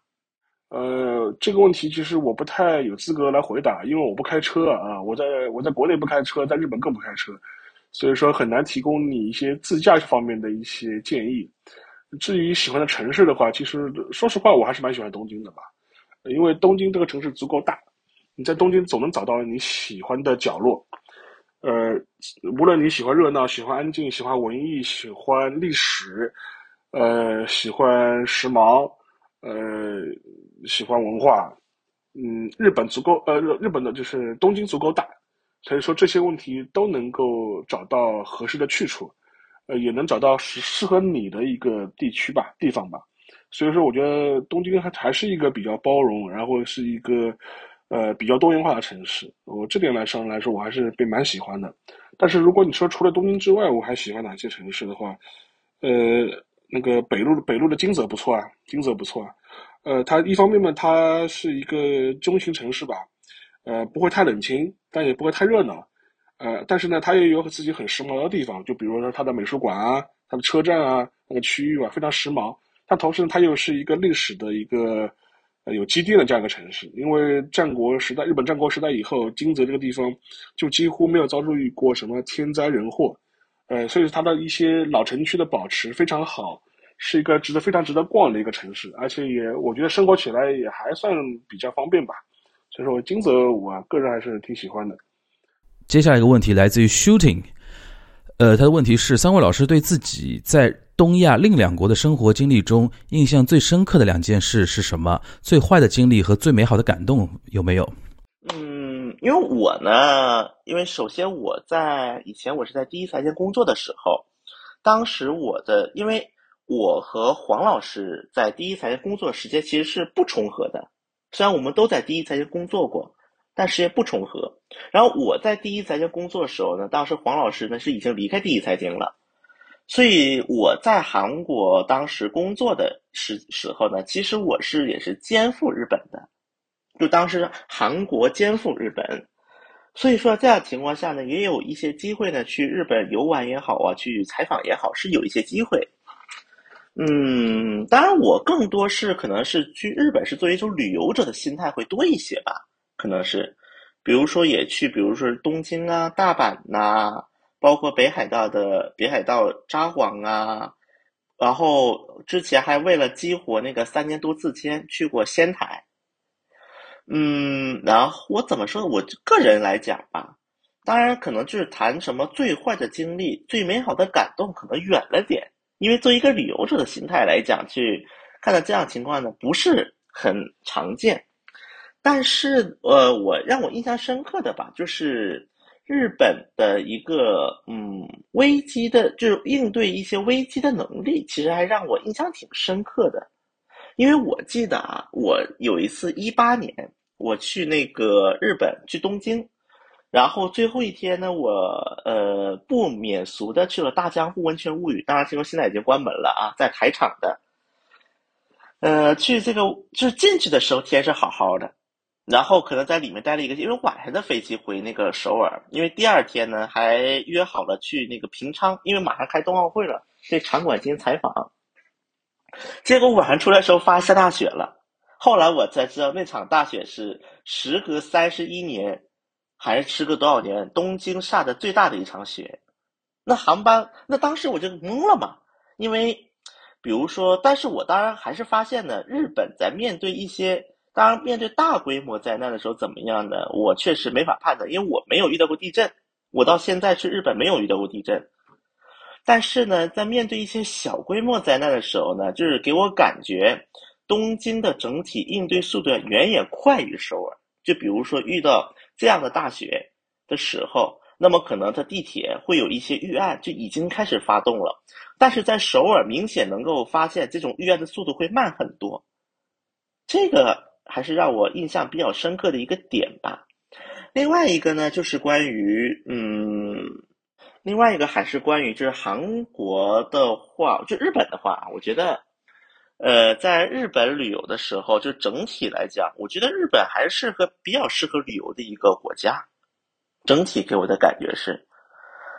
C: 呃，这个问题其实我不太有资格来回答，因为我不开车啊，我在我在国内不开车，在日本更不开车，所以说很难提供你一些自驾方面的一些建议。至于喜欢的城市的话，其实说实话，我还是蛮喜欢东京的吧，因为东京这个城市足够大，你在东京总能找到你喜欢的角落。呃，无论你喜欢热闹、喜欢安静、喜欢文艺、喜欢历史，呃，喜欢时髦，呃，喜欢文化，嗯，日本足够，呃，日本的就是东京足够大，所以说这些问题都能够找到合适的去处，呃，也能找到适适合你的一个地区吧、地方吧。所以说，我觉得东京还还是一个比较包容，然后是一个。呃，比较多元化的城市，我这点来上来说，我还是被蛮喜欢的。但是如果你说除了东京之外，我还喜欢哪些城市的话，呃，那个北路北路的金泽不错啊，金泽不错啊。呃，它一方面嘛，它是一个中型城市吧，呃，不会太冷清，但也不会太热闹。呃，但是呢，它也有自己很时髦的地方，就比如说它的美术馆啊，它的车站啊，那个区域啊非常时髦。但同时呢，它又是一个历史的一个呃有积淀的这样一个城市。因为战国时代，日本战国时代以后，金泽这个地方就几乎没有遭遇过什么天灾人祸，呃，所以它的一些老城区的保持非常好，是一个值得非常值得逛的一个城市，而且也我觉得生活起来也还算比较方便吧。所以说金泽我个人还是挺喜欢的。
A: 接下来一个问题来自于 Shooting，呃，他的问题是三位老师对自己在。东亚另两国的生活经历中，印象最深刻的两件事是什么？最坏的经历和最美好的感动有没有？
B: 嗯，因为我呢，因为首先我在以前我是在第一财经工作的时候，当时我的，因为我和黄老师在第一财经工作时间其实是不重合的，虽然我们都在第一财经工作过，但时间不重合。然后我在第一财经工作的时候呢，当时黄老师呢是已经离开第一财经了。所以我在韩国当时工作的时时候呢，其实我是也是肩负日本的，就当时韩国肩负日本，所以说这样情况下呢，也有一些机会呢，去日本游玩也好啊，去采访也好，是有一些机会。嗯，当然我更多是可能是去日本是作为一种旅游者的心态会多一些吧，可能是，比如说也去，比如说东京啊、大阪呐。包括北海道的北海道札幌啊，然后之前还为了激活那个三年多自签去过仙台，嗯，然后我怎么说？我个人来讲吧，当然可能就是谈什么最坏的经历、最美好的感动，可能远了点，因为作为一个旅游者的心态来讲，去看到这样情况呢，不是很常见。但是呃，我让我印象深刻的吧，就是。日本的一个嗯危机的，就是应对一些危机的能力，其实还让我印象挺深刻的。因为我记得啊，我有一次一八年我去那个日本去东京，然后最后一天呢，我呃不免俗的去了大江户温泉物语，当然听说现在已经关门了啊，在台场的。呃，去这个就是进去的时候天是好好的。然后可能在里面待了一个，因为晚上的飞机回那个首尔，因为第二天呢还约好了去那个平昌，因为马上开冬奥会了，对场馆进行采访。结果晚上出来时候发现下大雪了，后来我才知道那场大雪是时隔三十一年，还是时隔多少年，东京下的最大的一场雪。那航班，那当时我就懵了嘛，因为比如说，但是我当然还是发现呢，日本在面对一些。当然，面对大规模灾难的时候怎么样呢？我确实没法判断，因为我没有遇到过地震，我到现在去日本没有遇到过地震。但是呢，在面对一些小规模灾难的时候呢，就是给我感觉，东京的整体应对速度远远快于首尔。就比如说遇到这样的大雪的时候，那么可能它地铁会有一些预案就已经开始发动了，但是在首尔明显能够发现这种预案的速度会慢很多，这个。还是让我印象比较深刻的一个点吧。另外一个呢，就是关于嗯，另外一个还是关于就是韩国的话，就日本的话，我觉得，呃，在日本旅游的时候，就整体来讲，我觉得日本还是个比较适合旅游的一个国家。整体给我的感觉是，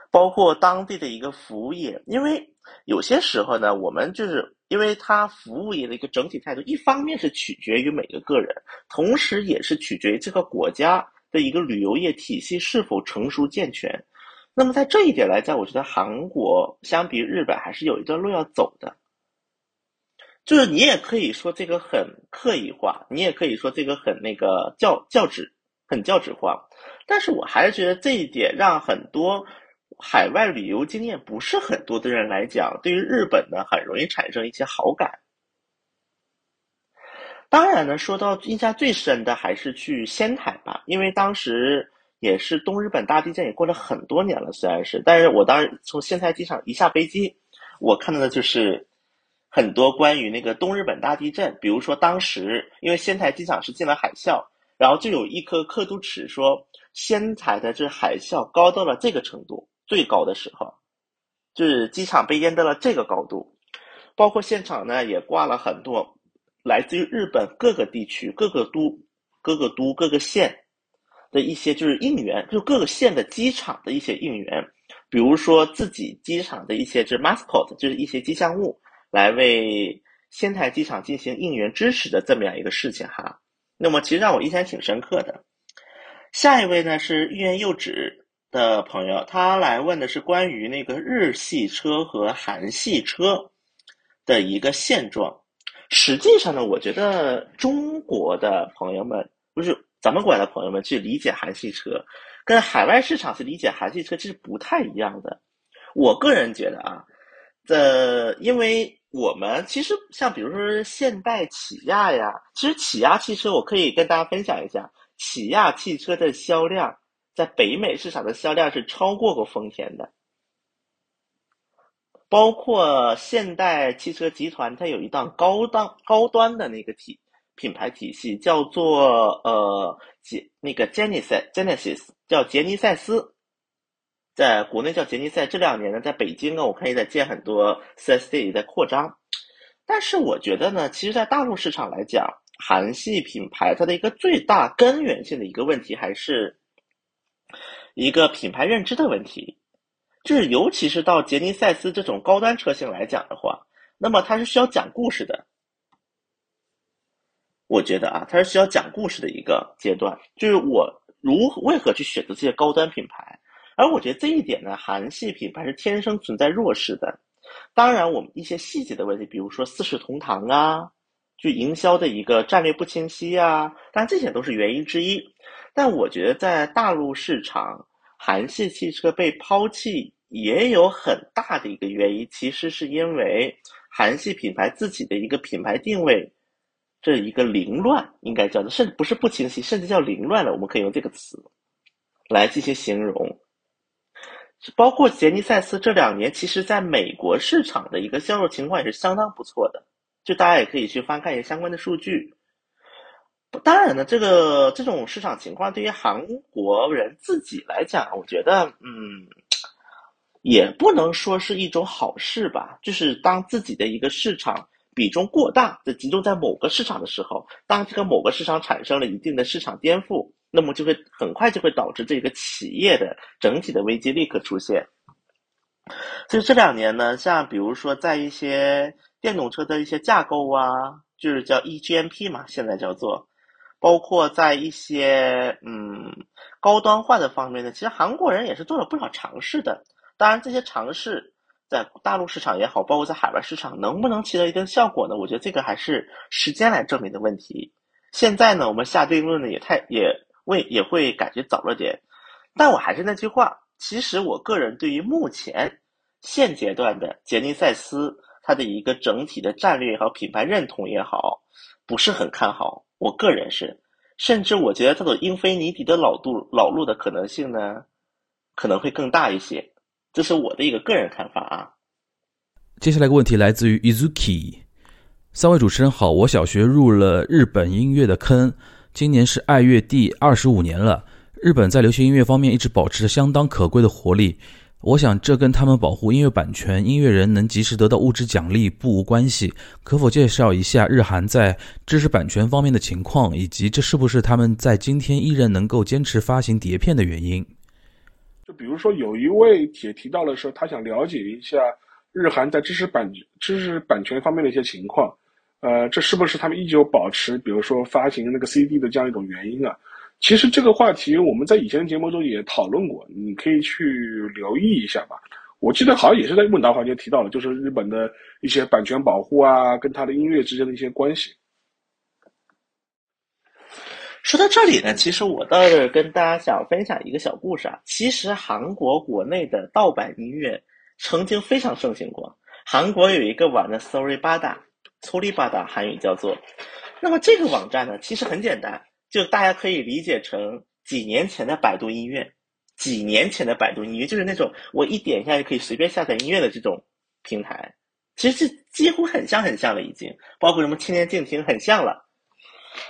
B: 包括当地的一个服务业，因为有些时候呢，我们就是。因为它服务业的一个整体态度，一方面是取决于每个个人，同时也是取决于这个国家的一个旅游业体系是否成熟健全。那么在这一点来讲，我觉得韩国相比日本还是有一段路要走的。就是你也可以说这个很刻意化，你也可以说这个很那个教教旨，很教旨化。但是我还是觉得这一点让很多。海外旅游经验不是很多的人来讲，对于日本呢，很容易产生一些好感。当然呢，说到印象最深的还是去仙台吧，因为当时也是东日本大地震，也过了很多年了，虽然是，但是我当时从仙台机场一下飞机，我看到的就是很多关于那个东日本大地震，比如说当时因为仙台机场是进了海啸，然后就有一颗刻度尺说仙台的这海啸高到了这个程度。最高的时候，就是机场被淹到了这个高度，包括现场呢也挂了很多来自于日本各个地区、各个都、各个都、各个县的一些就是应援，就各个县的机场的一些应援，比如说自己机场的一些就是 mascot，就是一些吉祥物，来为仙台机场进行应援支持的这么样一个事情哈。那么其实让我印象挺深刻的。下一位呢是欲言又止的朋友，他来问的是关于那个日系车和韩系车的一个现状。实际上呢，我觉得中国的朋友们，不是咱们国家的朋友们去理解韩系车，跟海外市场去理解韩系车其实不太一样的。我个人觉得啊，这因为我们其实像比如说现代起亚呀，其实起亚汽车我可以跟大家分享一下，起亚汽车的销量在北美市场的销量是超过过丰田的。包括现代汽车集团，它有一档高档高端的那个体品牌体系，叫做呃杰那个 Genesis Genesis 叫杰尼赛斯，在国内叫杰尼赛。这两年呢，在北京呢，我看也在建很多 4S 店，也在扩张。但是我觉得呢，其实，在大陆市场来讲，韩系品牌它的一个最大根源性的一个问题，还是一个品牌认知的问题。就是，尤其是到杰尼赛斯这种高端车型来讲的话，那么它是需要讲故事的。我觉得啊，它是需要讲故事的一个阶段。就是我如何为何去选择这些高端品牌，而我觉得这一点呢，韩系品牌是天生存在弱势的。当然，我们一些细节的问题，比如说四世同堂啊，就营销的一个战略不清晰啊，当然这些都是原因之一。但我觉得在大陆市场。韩系汽车被抛弃也有很大的一个原因，其实是因为韩系品牌自己的一个品牌定位这一个凌乱，应该叫做甚不是不清晰，甚至叫凌乱了。我们可以用这个词来进行形容。包括杰尼赛斯这两年，其实在美国市场的一个销售情况也是相当不错的，就大家也可以去翻看一些相关的数据。当然呢，这个这种市场情况对于韩国人自己来讲，我觉得，嗯，也不能说是一种好事吧。就是当自己的一个市场比重过大，的集中在某个市场的时候，当这个某个市场产生了一定的市场颠覆，那么就会很快就会导致这个企业的整体的危机立刻出现。所以这两年呢，像比如说在一些电动车的一些架构啊，就是叫 EGMP 嘛，现在叫做。包括在一些嗯高端化的方面呢，其实韩国人也是做了不少尝试的。当然，这些尝试在大陆市场也好，包括在海外市场，能不能起到一定效果呢？我觉得这个还是时间来证明的问题。现在呢，我们下定论呢也太也为也会感觉早了点。但我还是那句话，其实我个人对于目前现阶段的杰尼赛斯它的一个整体的战略也好，品牌认同也好，不是很看好。我个人是，甚至我觉得它的英菲尼迪的老路老路的可能性呢，可能会更大一些，这是我的一个个人看法啊。
A: 接下来一个问题来自于 Izuki，三位主持人好，我小学入了日本音乐的坑，今年是爱乐第二十五年了。日本在流行音乐方面一直保持着相当可贵的活力。我想，这跟他们保护音乐版权、音乐人能及时得到物质奖励不无关系。可否介绍一下日韩在知识版权方面的情况，以及这是不是他们在今天依然能够坚持发行碟片的原因？
C: 就比如说，有一位也提到了说，他想了解一下日韩在知识版知识版权方面的一些情况。呃，这是不是他们依旧保持，比如说发行那个 CD 的这样一种原因啊？其实这个话题我们在以前的节目中也讨论过，你可以去留意一下吧。我记得好像也是在问答环节提到了，就是日本的一些版权保护啊，跟他的音乐之间的一些关系。
B: 说到这里呢，其实我倒是跟大家想分享一个小故事啊。其实韩国国内的盗版音乐曾经非常盛行过，韩国有一个网的 Sorry Bada，Sorry Bada 韩语叫做。那么这个网站呢，其实很简单。就大家可以理解成几年前的百度音乐，几年前的百度音乐就是那种我一点一下就可以随便下载音乐的这种平台，其实这几乎很像很像了，已经包括什么千年静听很像了。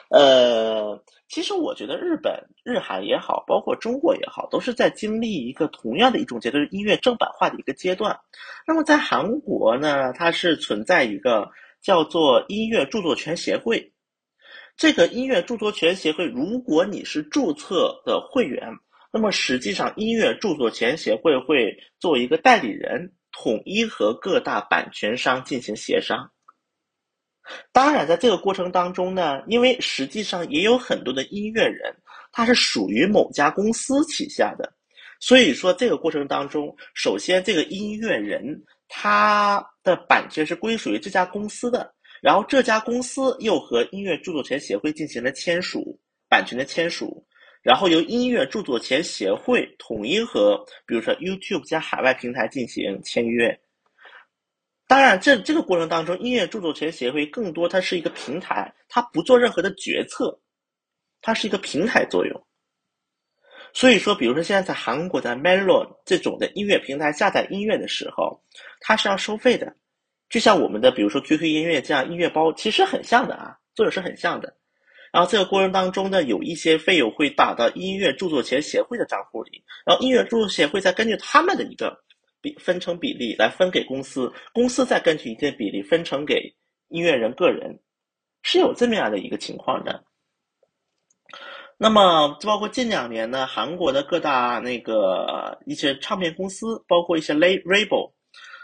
B: 呃，其实我觉得日本、日韩也好，包括中国也好，都是在经历一个同样的一种阶段，就是音乐正版化的一个阶段。那么在韩国呢，它是存在一个叫做音乐著作权协会。这个音乐著作权协会，如果你是注册的会员，那么实际上音乐著作权协会会作为一个代理人，统一和各大版权商进行协商。当然，在这个过程当中呢，因为实际上也有很多的音乐人，他是属于某家公司旗下的，所以说这个过程当中，首先这个音乐人他的版权是归属于这家公司的，然后这家公司又和音乐著作权协会进行了签署版权的签署，然后由音乐著作权协会统一和比如说 YouTube 加海外平台进行签约。当然，这这个过程当中，音乐著作权协会更多它是一个平台，它不做任何的决策，它是一个平台作用。所以说，比如说现在在韩国的 Melon 这种的音乐平台下载音乐的时候，它是要收费的，就像我们的比如说 QQ 音乐这样音乐包，其实很像的啊，作用是很像的。然后这个过程当中呢，有一些费用会打到音乐著作权协会的账户里，然后音乐著作协会再根据他们的一个。比分成比例来分给公司，公司再根据一定比例分成给音乐人个人，是有这么样的一个情况的。那么，包括近两年呢，韩国的各大那个一些唱片公司，包括一些 label，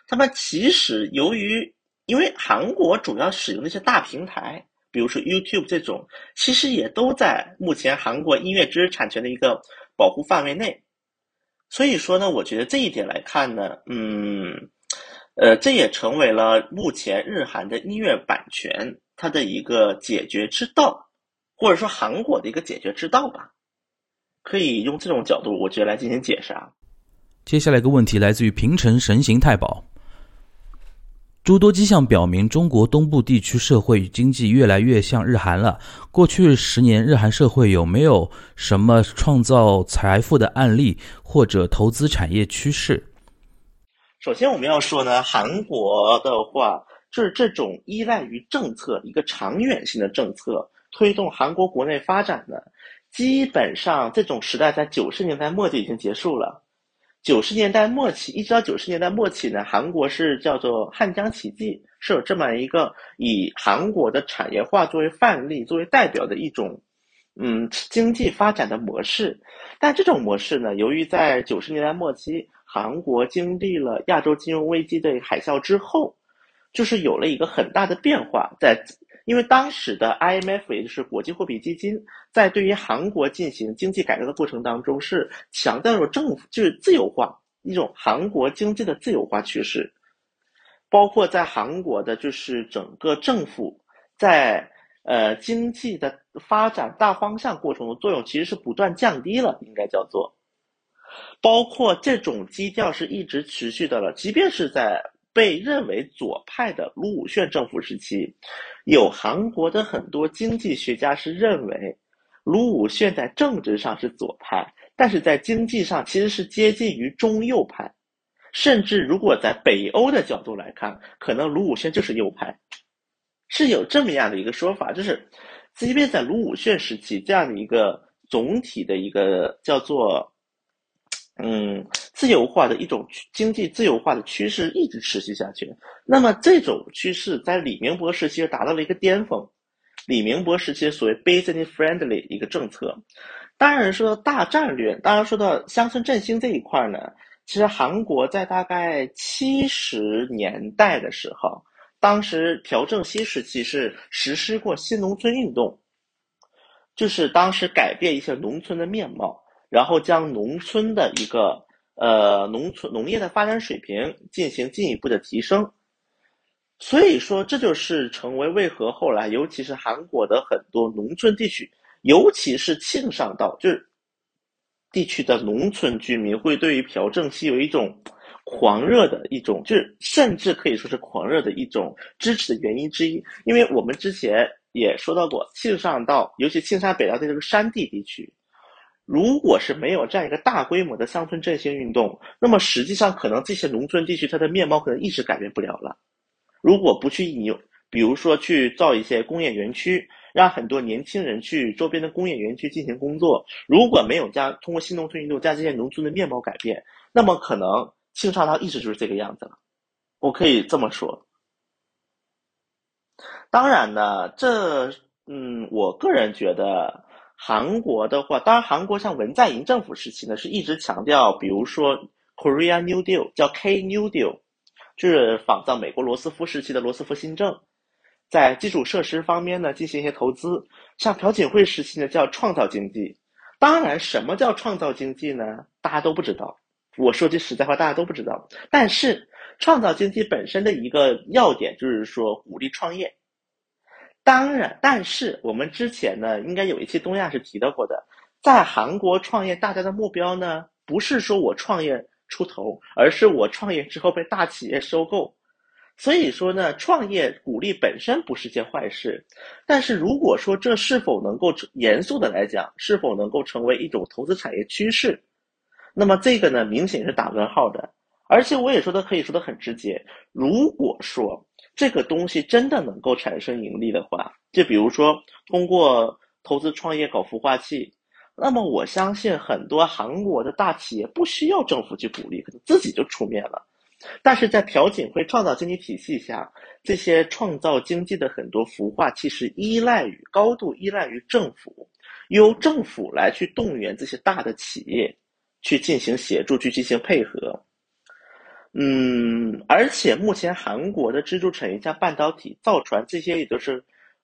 B: 他们其实由于因为韩国主要使用的一些大平台，比如说 YouTube 这种，其实也都在目前韩国音乐知识产权的一个保护范围内。所以说呢，我觉得这一点来看呢，嗯，呃，这也成为了目前日韩的音乐版权它的一个解决之道，或者说韩国的一个解决之道吧，可以用这种角度，我觉得来进行解释啊。
A: 接下来一个问题来自于平成神行太保。诸多迹象表明，中国东部地区社会与经济越来越像日韩了。过去十年，日韩社会有没有什么创造财富的案例或者投资产业趋势？
B: 首先，我们要说呢，韩国的话，就是这种依赖于政策一个长远性的政策推动韩国国内发展的，基本上这种时代在九十年代末就已经结束了。九十年代末期，一直到九十年代末期呢，韩国是叫做汉江奇迹，是有这么一个以韩国的产业化作为范例、作为代表的一种，嗯，经济发展的模式。但这种模式呢，由于在九十年代末期，韩国经历了亚洲金融危机的海啸之后，就是有了一个很大的变化，在。因为当时的 IMF 也就是国际货币基金，在对于韩国进行经济改革的过程当中，是强调了政府就是自由化一种韩国经济的自由化趋势，包括在韩国的就是整个政府在呃经济的发展大方向过程的作用，其实是不断降低了，应该叫做，包括这种基调是一直持续的了，即便是在。被认为左派的卢武铉政府时期，有韩国的很多经济学家是认为，卢武铉在政治上是左派，但是在经济上其实是接近于中右派，甚至如果在北欧的角度来看，可能卢武铉就是右派，是有这么样的一个说法，就是即便在卢武铉时期，这样的一个总体的一个叫做。嗯，自由化的一种经济自由化的趋势一直持续下去。那么这种趋势在李明博时期达到了一个巅峰。李明博时期所谓 business friendly 一个政策，当然说到大战略，当然说到乡村振兴这一块呢，其实韩国在大概七十年代的时候，当时朴正熙时期是实施过新农村运动，就是当时改变一些农村的面貌。然后将农村的一个呃农村农业的发展水平进行进一步的提升，所以说这就是成为为何后来尤其是韩国的很多农村地区，尤其是庆尚道就是地区的农村居民会对于朴正熙有一种狂热的一种，就是甚至可以说是狂热的一种支持的原因之一，因为我们之前也说到过庆尚道，尤其庆山北道的这个山地地区。如果是没有这样一个大规模的乡村振兴运动，那么实际上可能这些农村地区它的面貌可能一直改变不了了。如果不去引，比如说去造一些工业园区，让很多年轻人去周边的工业园区进行工作，如果没有加通过新农村运动将这些农村的面貌改变，那么可能庆尚道一直就是这个样子了。我可以这么说。当然呢，这嗯，我个人觉得。韩国的话，当然韩国像文在寅政府时期呢，是一直强调，比如说 Korea New Deal，叫 K New Deal，就是仿造美国罗斯福时期的罗斯福新政，在基础设施方面呢进行一些投资。像朴槿惠时期呢叫创造经济。当然，什么叫创造经济呢？大家都不知道。我说句实在话，大家都不知道。但是，创造经济本身的一个要点就是说鼓励创业。当然，但是我们之前呢，应该有一期东亚是提到过的，在韩国创业，大家的目标呢，不是说我创业出头，而是我创业之后被大企业收购。所以说呢，创业鼓励本身不是件坏事，但是如果说这是否能够严肃的来讲，是否能够成为一种投资产业趋势，那么这个呢，明显是打问号的。而且我也说的可以说的很直接，如果说。这个东西真的能够产生盈利的话，就比如说通过投资创业搞孵化器，那么我相信很多韩国的大企业不需要政府去鼓励，可能自己就出面了。但是在朴槿惠创造经济体系下，这些创造经济的很多孵化器是依赖于高度依赖于政府，由政府来去动员这些大的企业去进行协助，去进行配合。嗯，而且目前韩国的支柱产业像半导体、造船这些也都是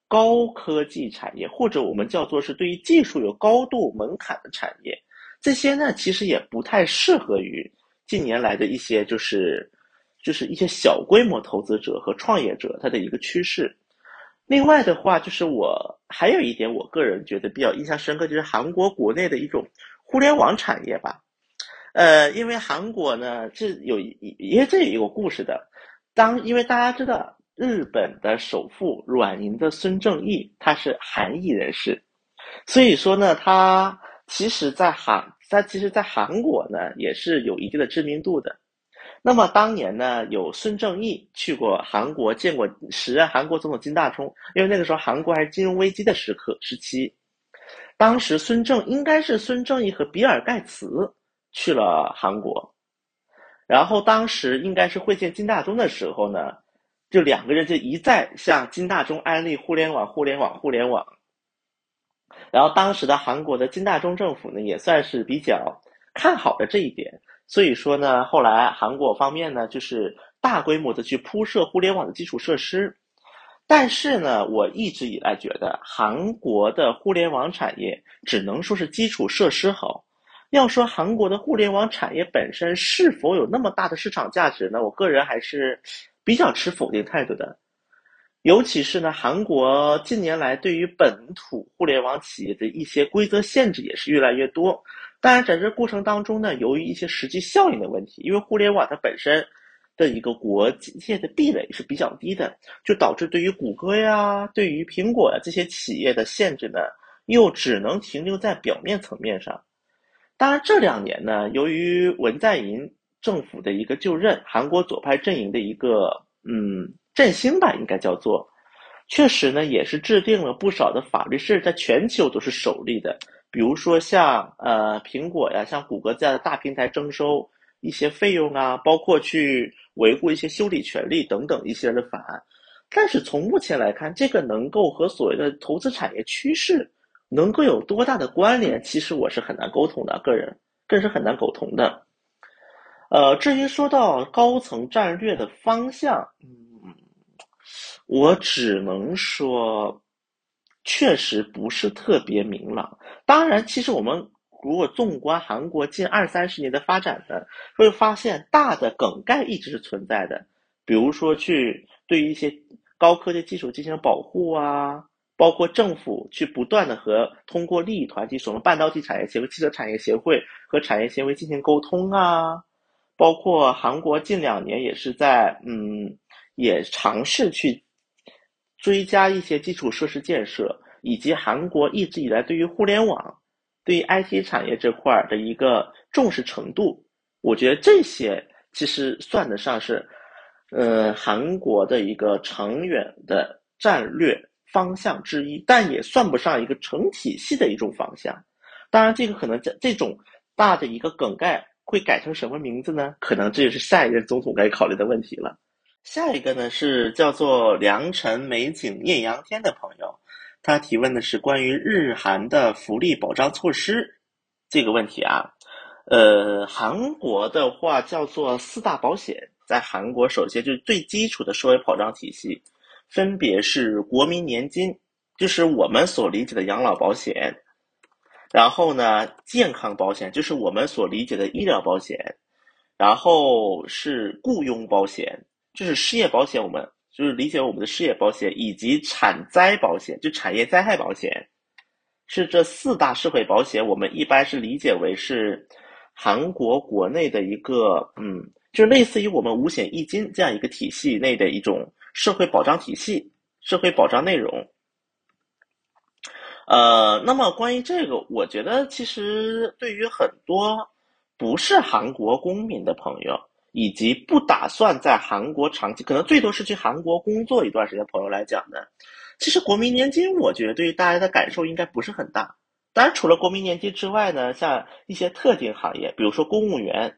B: 高科技产业，或者我们叫做是对于技术有高度门槛的产业。这些呢，其实也不太适合于近年来的一些就是就是一些小规模投资者和创业者他的一个趋势。另外的话，就是我还有一点，我个人觉得比较印象深刻，就是韩国国内的一种互联网产业吧。呃，因为韩国呢，这有一，因为这有一个故事的。当因为大家知道，日本的首富软银的孙正义，他是韩裔人士，所以说呢，他其实在韩，他其实在韩国呢，也是有一定的知名度的。那么当年呢，有孙正义去过韩国，见过时任韩国总统金大中，因为那个时候韩国还是金融危机的时刻时期，当时孙正应该是孙正义和比尔盖茨。去了韩国，然后当时应该是会见金大中的时候呢，就两个人就一再向金大中安利互联网、互联网、互联网。然后当时的韩国的金大中政府呢，也算是比较看好的这一点，所以说呢，后来韩国方面呢，就是大规模的去铺设互联网的基础设施。但是呢，我一直以来觉得韩国的互联网产业只能说是基础设施好。要说韩国的互联网产业本身是否有那么大的市场价值呢？我个人还是比较持否定态度的。尤其是呢，韩国近年来对于本土互联网企业的一些规则限制也是越来越多。当然，在这过程当中呢，由于一些实际效应的问题，因为互联网它本身的一个国界的壁垒是比较低的，就导致对于谷歌呀、对于苹果呀这些企业的限制呢，又只能停留在表面层面上。当然，这两年呢，由于文在寅政府的一个就任，韩国左派阵营的一个嗯振兴吧，应该叫做，确实呢，也是制定了不少的法律，是在全球都是首例的。比如说像呃苹果呀，像谷歌这样的大平台征收一些费用啊，包括去维护一些修理权利等等一些的法案。但是从目前来看，这个能够和所谓的投资产业趋势。能够有多大的关联？其实我是很难沟通的，个人更是很难沟通的。呃，至于说到高层战略的方向，嗯，我只能说，确实不是特别明朗。当然，其实我们如果纵观韩国近二三十年的发展呢，会发现大的梗概一直是存在的。比如说，去对于一些高科技技术进行保护啊。包括政府去不断的和通过利益团体，什么半导体产业协会、汽车产业协会和产业协会进行沟通啊。包括韩国近两年也是在嗯，也尝试去追加一些基础设施建设，以及韩国一直以来对于互联网、对于 IT 产业这块的一个重视程度，我觉得这些其实算得上是，呃，韩国的一个长远的战略。方向之一，但也算不上一个成体系的一种方向。当然，这个可能这这种大的一个梗概会改成什么名字呢？可能这也是下一任总统该考虑的问题了。下一个呢是叫做良辰美景艳阳天的朋友，他提问的是关于日韩的福利保障措施这个问题啊。呃，韩国的话叫做四大保险，在韩国首先就是最基础的社会保障体系，分别是国民年金，就是我们所理解的养老保险。然后呢，健康保险就是我们所理解的医疗保险，然后是雇佣保险，就是失业保险，我们就是理解我们的失业保险，以及产灾保险，就产业灾害保险，是这四大社会保险，我们一般是理解为是韩国国内的一个，嗯，就类似于我们五险一金这样一个体系内的一种社会保障体系，社会保障内容。呃，那么关于这个，我觉得其实对于很多不是韩国公民的朋友，以及不打算在韩国长期，可能最多是去韩国工作一段时间朋友来讲呢，其实国民年金，我觉得对于大家的感受应该不是很大。当然，除了国民年金之外呢，像一些特定行业，比如说公务员，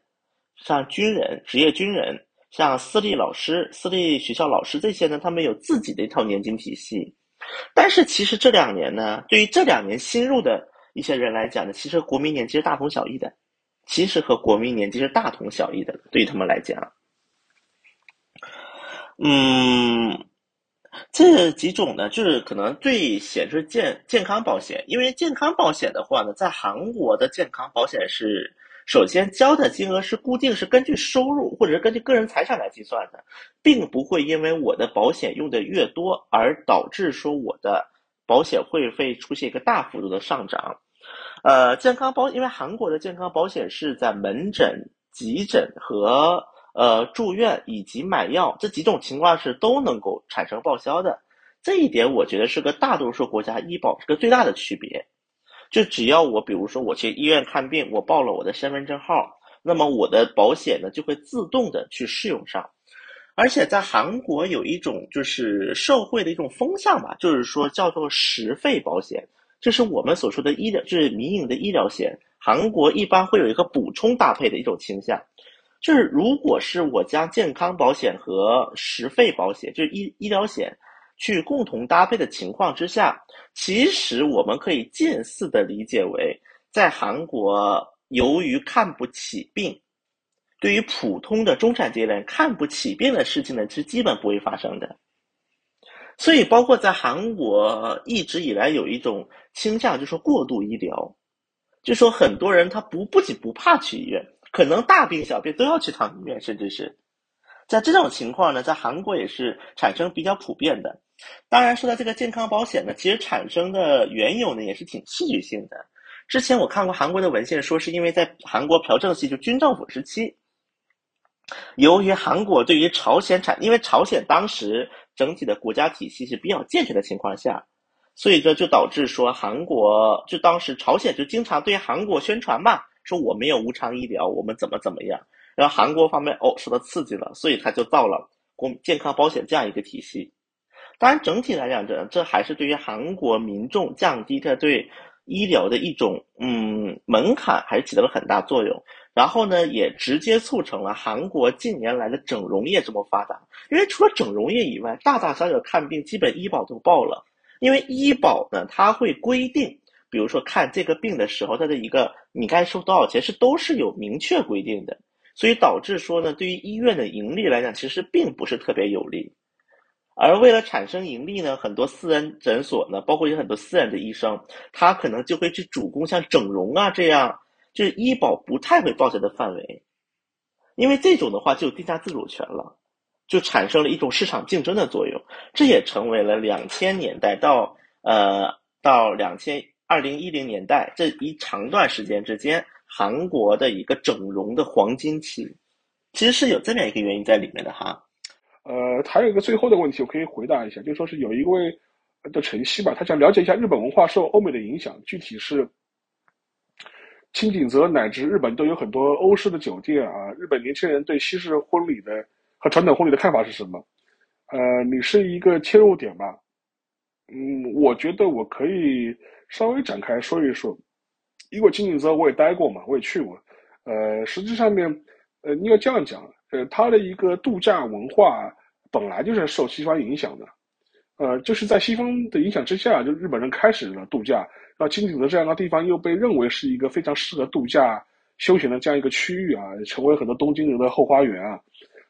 B: 像军人、职业军人，像私立老师、私立学校老师这些呢，他们有自己的一套年金体系。但是其实这两年呢，对于这两年新入的一些人来讲呢，其实国民年金是大同小异的，其实和国民年金是大同小异的，对于他们来讲，嗯，这几种呢，就是可能最显著健健康保险，因为健康保险的话呢，在韩国的健康保险是。首先，交的金额是固定，是根据收入或者是根据个人财产来计算的，并不会因为我的保险用的越多而导致说我的保险会费出现一个大幅度的上涨。呃，健康保，因为韩国的健康保险是在门诊、急诊和呃住院以及买药这几种情况是都能够产生报销的，这一点我觉得是个大多数国家医保是个最大的区别。就只要我，比如说我去医院看病，我报了我的身份证号，那么我的保险呢就会自动的去适用上。而且在韩国有一种就是社会的一种风向吧，就是说叫做实费保险，这是我们所说的医疗，就是民营的医疗险。韩国一般会有一个补充搭配的一种倾向，就是如果是我将健康保险和实费保险，就是医医疗险。去共同搭配的情况之下，其实我们可以近似的理解为，在韩国由于看不起病，对于普通的中产阶级看不起病的事情呢，是基本不会发生的。所以，包括在韩国一直以来有一种倾向，就是过度医疗，就说很多人他不不仅不怕去医院，可能大病小病都要去趟医院，甚至是在这种情况呢，在韩国也是产生比较普遍的。当然，说到这个健康保险呢，其实产生的缘由呢也是挺戏剧性的。之前我看过韩国的文献，说是因为在韩国朴正熙就军政府时期，由于韩国对于朝鲜产，因为朝鲜当时整体的国家体系是比较健全的情况下，所以这就导致说韩国就当时朝鲜就经常对韩国宣传嘛，说我们有无偿医疗，我们怎么怎么样，然后韩国方面哦受到刺激了，所以他就造了公健康保险这样一个体系。当然，整体来讲，这这还是对于韩国民众降低他对医疗的一种嗯门槛，还是起到了很大作用。然后呢，也直接促成了韩国近年来的整容业这么发达。因为除了整容业以外，大大小小看病基本医保都报了。因为医保呢，它会规定，比如说看这个病的时候，它的一个你该收多少钱是都是有明确规定的。所以导致说呢，对于医院的盈利来讲，其实并不是特别有利。而为了产生盈利呢，很多私人诊所呢，包括有很多私人的医生，他可能就会去主攻像整容啊这样，就是医保不太会报销的范围，因为这种的话就有定价自主权了，就产生了一种市场竞争的作用，这也成为了两千年代到呃到两千二零一零年代这一长段时间之间，韩国的一个整容的黄金期，其实是有这么一个原因在里面的哈。
C: 呃，还有一个最后的问题，我可以回答一下，就说是有一位的晨曦吧，他想了解一下日本文化受欧美的影响，具体是清景泽乃至日本都有很多欧式的酒店啊，日本年轻人对西式婚礼的和传统婚礼的看法是什么？呃，你是一个切入点吧？嗯，我觉得我可以稍微展开说一说，因为清景泽我也待过嘛，我也去过，呃，实际上面，呃，你要这样讲。呃，它的一个度假文化本来就是受西方影响的，呃，就是在西方的影响之下，就日本人开始了度假，那金井泽这样的地方又被认为是一个非常适合度假休闲的这样一个区域啊，成为很多东京人的后花园啊。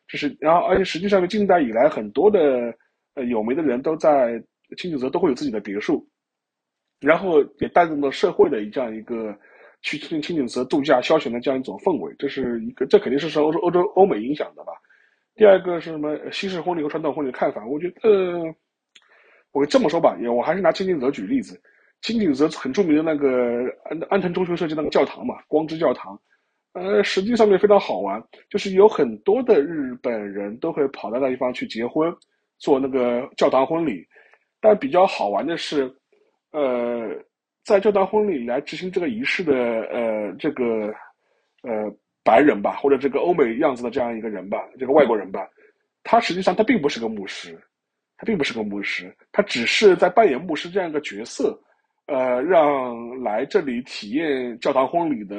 C: 就是，然后而且实际上，近代以来很多的呃有名的人都在金井泽都会有自己的别墅，然后也带动了社会的这样一个去青青井泽度假消遣的这样一种氛围。这是一个，这肯定是受欧洲欧洲欧美影响的吧。第二个是什么？西式婚礼和传统婚礼的看法，我觉得。我这么说吧，也我还是拿金井泽举例子。金井泽很著名的那个安安藤忠雄设计那个教堂嘛，光之教堂，呃，实际上面非常好玩，就是有很多的日本人都会跑到那地方去结婚，做那个教堂婚礼。但比较好玩的是，呃，在教堂婚礼来执行这个仪式的，呃，这个呃白人吧，或者这个欧美样子的这样一个人吧，这个外国人吧，他实际上他并不是个牧师。他并不是个牧师，他只是在扮演牧师这样一个角色，呃，让来这里体验教堂婚礼的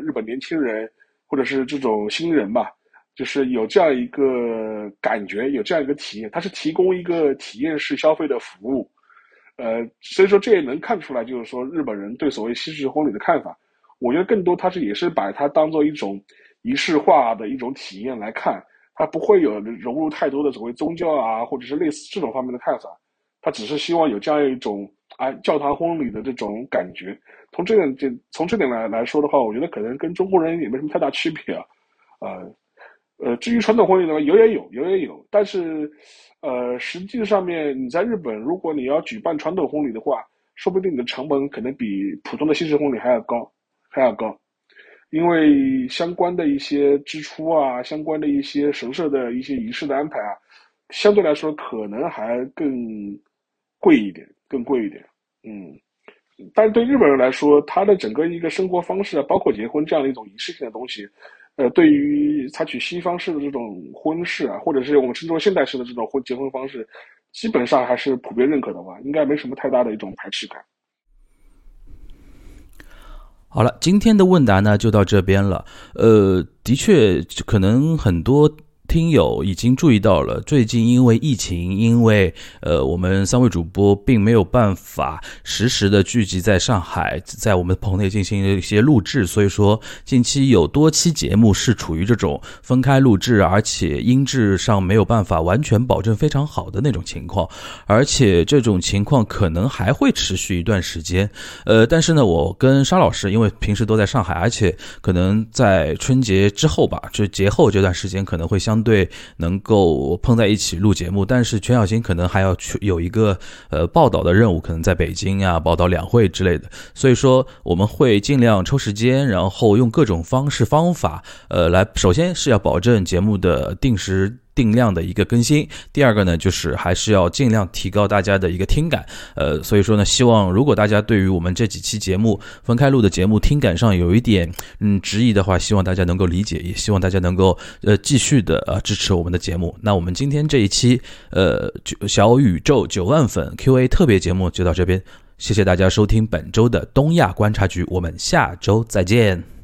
C: 日本年轻人或者是这种新人吧，就是有这样一个感觉，有这样一个体验。他是提供一个体验式消费的服务，呃，所以说这也能看出来，就是说日本人对所谓西式婚礼的看法。我觉得更多他是也是把它当做一种仪式化的一种体验来看。他不会有融入太多的所谓宗教啊，或者是类似这种方面的看法，他只是希望有这样一种啊教堂婚礼的这种感觉。从这点这从这点来来说的话，我觉得可能跟中国人也没什么太大区别啊。呃呃，至于传统婚礼的话，有也有，有也有，但是呃，实际上面你在日本，如果你要举办传统婚礼的话，说不定你的成本可能比普通的西式婚礼还要高，还要高。因为相关的一些支出啊，相关的一些神社的一些仪式的安排啊，相对来说可能还更贵一点，更贵一点。嗯，但是对日本人来说，他的整个一个生活方式啊，包括结婚这样的一种仪式性的东西，呃，对于采取西方式的这种婚事啊，或者是我们称作现代式的这种婚结婚方式，基本上还是普遍认可的吧，应该没什么太大的一种排斥感。
A: 好了，今天的问答呢就到这边了。呃，的确，可能很多。听友已经注意到了，最近因为疫情，因为呃，我们三位主播并没有办法实时的聚集在上海，在我们棚内进行一些录制，所以说近期有多期节目是处于这种分开录制，而且音质上没有办法完全保证非常好的那种情况，而且这种情况可能还会持续一段时间。呃，但是呢，我跟沙老师因为平时都在上海，而且可能在春节之后吧，就节后这段时间可能会相。相对能够碰在一起录节目，但是全小新可能还要去有一个呃报道的任务，可能在北京啊报道两会之类的，所以说我们会尽量抽时间，然后用各种方式方法，呃，来首先是要保证节目的定时。定量的一个更新，第二个呢，就是还是要尽量提高大家的一个听感，呃，所以说呢，希望如果大家对于我们这几期节目分开录的节目听感上有一点嗯质疑的话，希望大家能够理解，也希望大家能够呃继续的呃支持我们的节目。那我们今天这一期呃小宇宙九万粉 Q&A 特别节目就到这边，谢谢大家收听本周的东亚观察局，我们下周再见。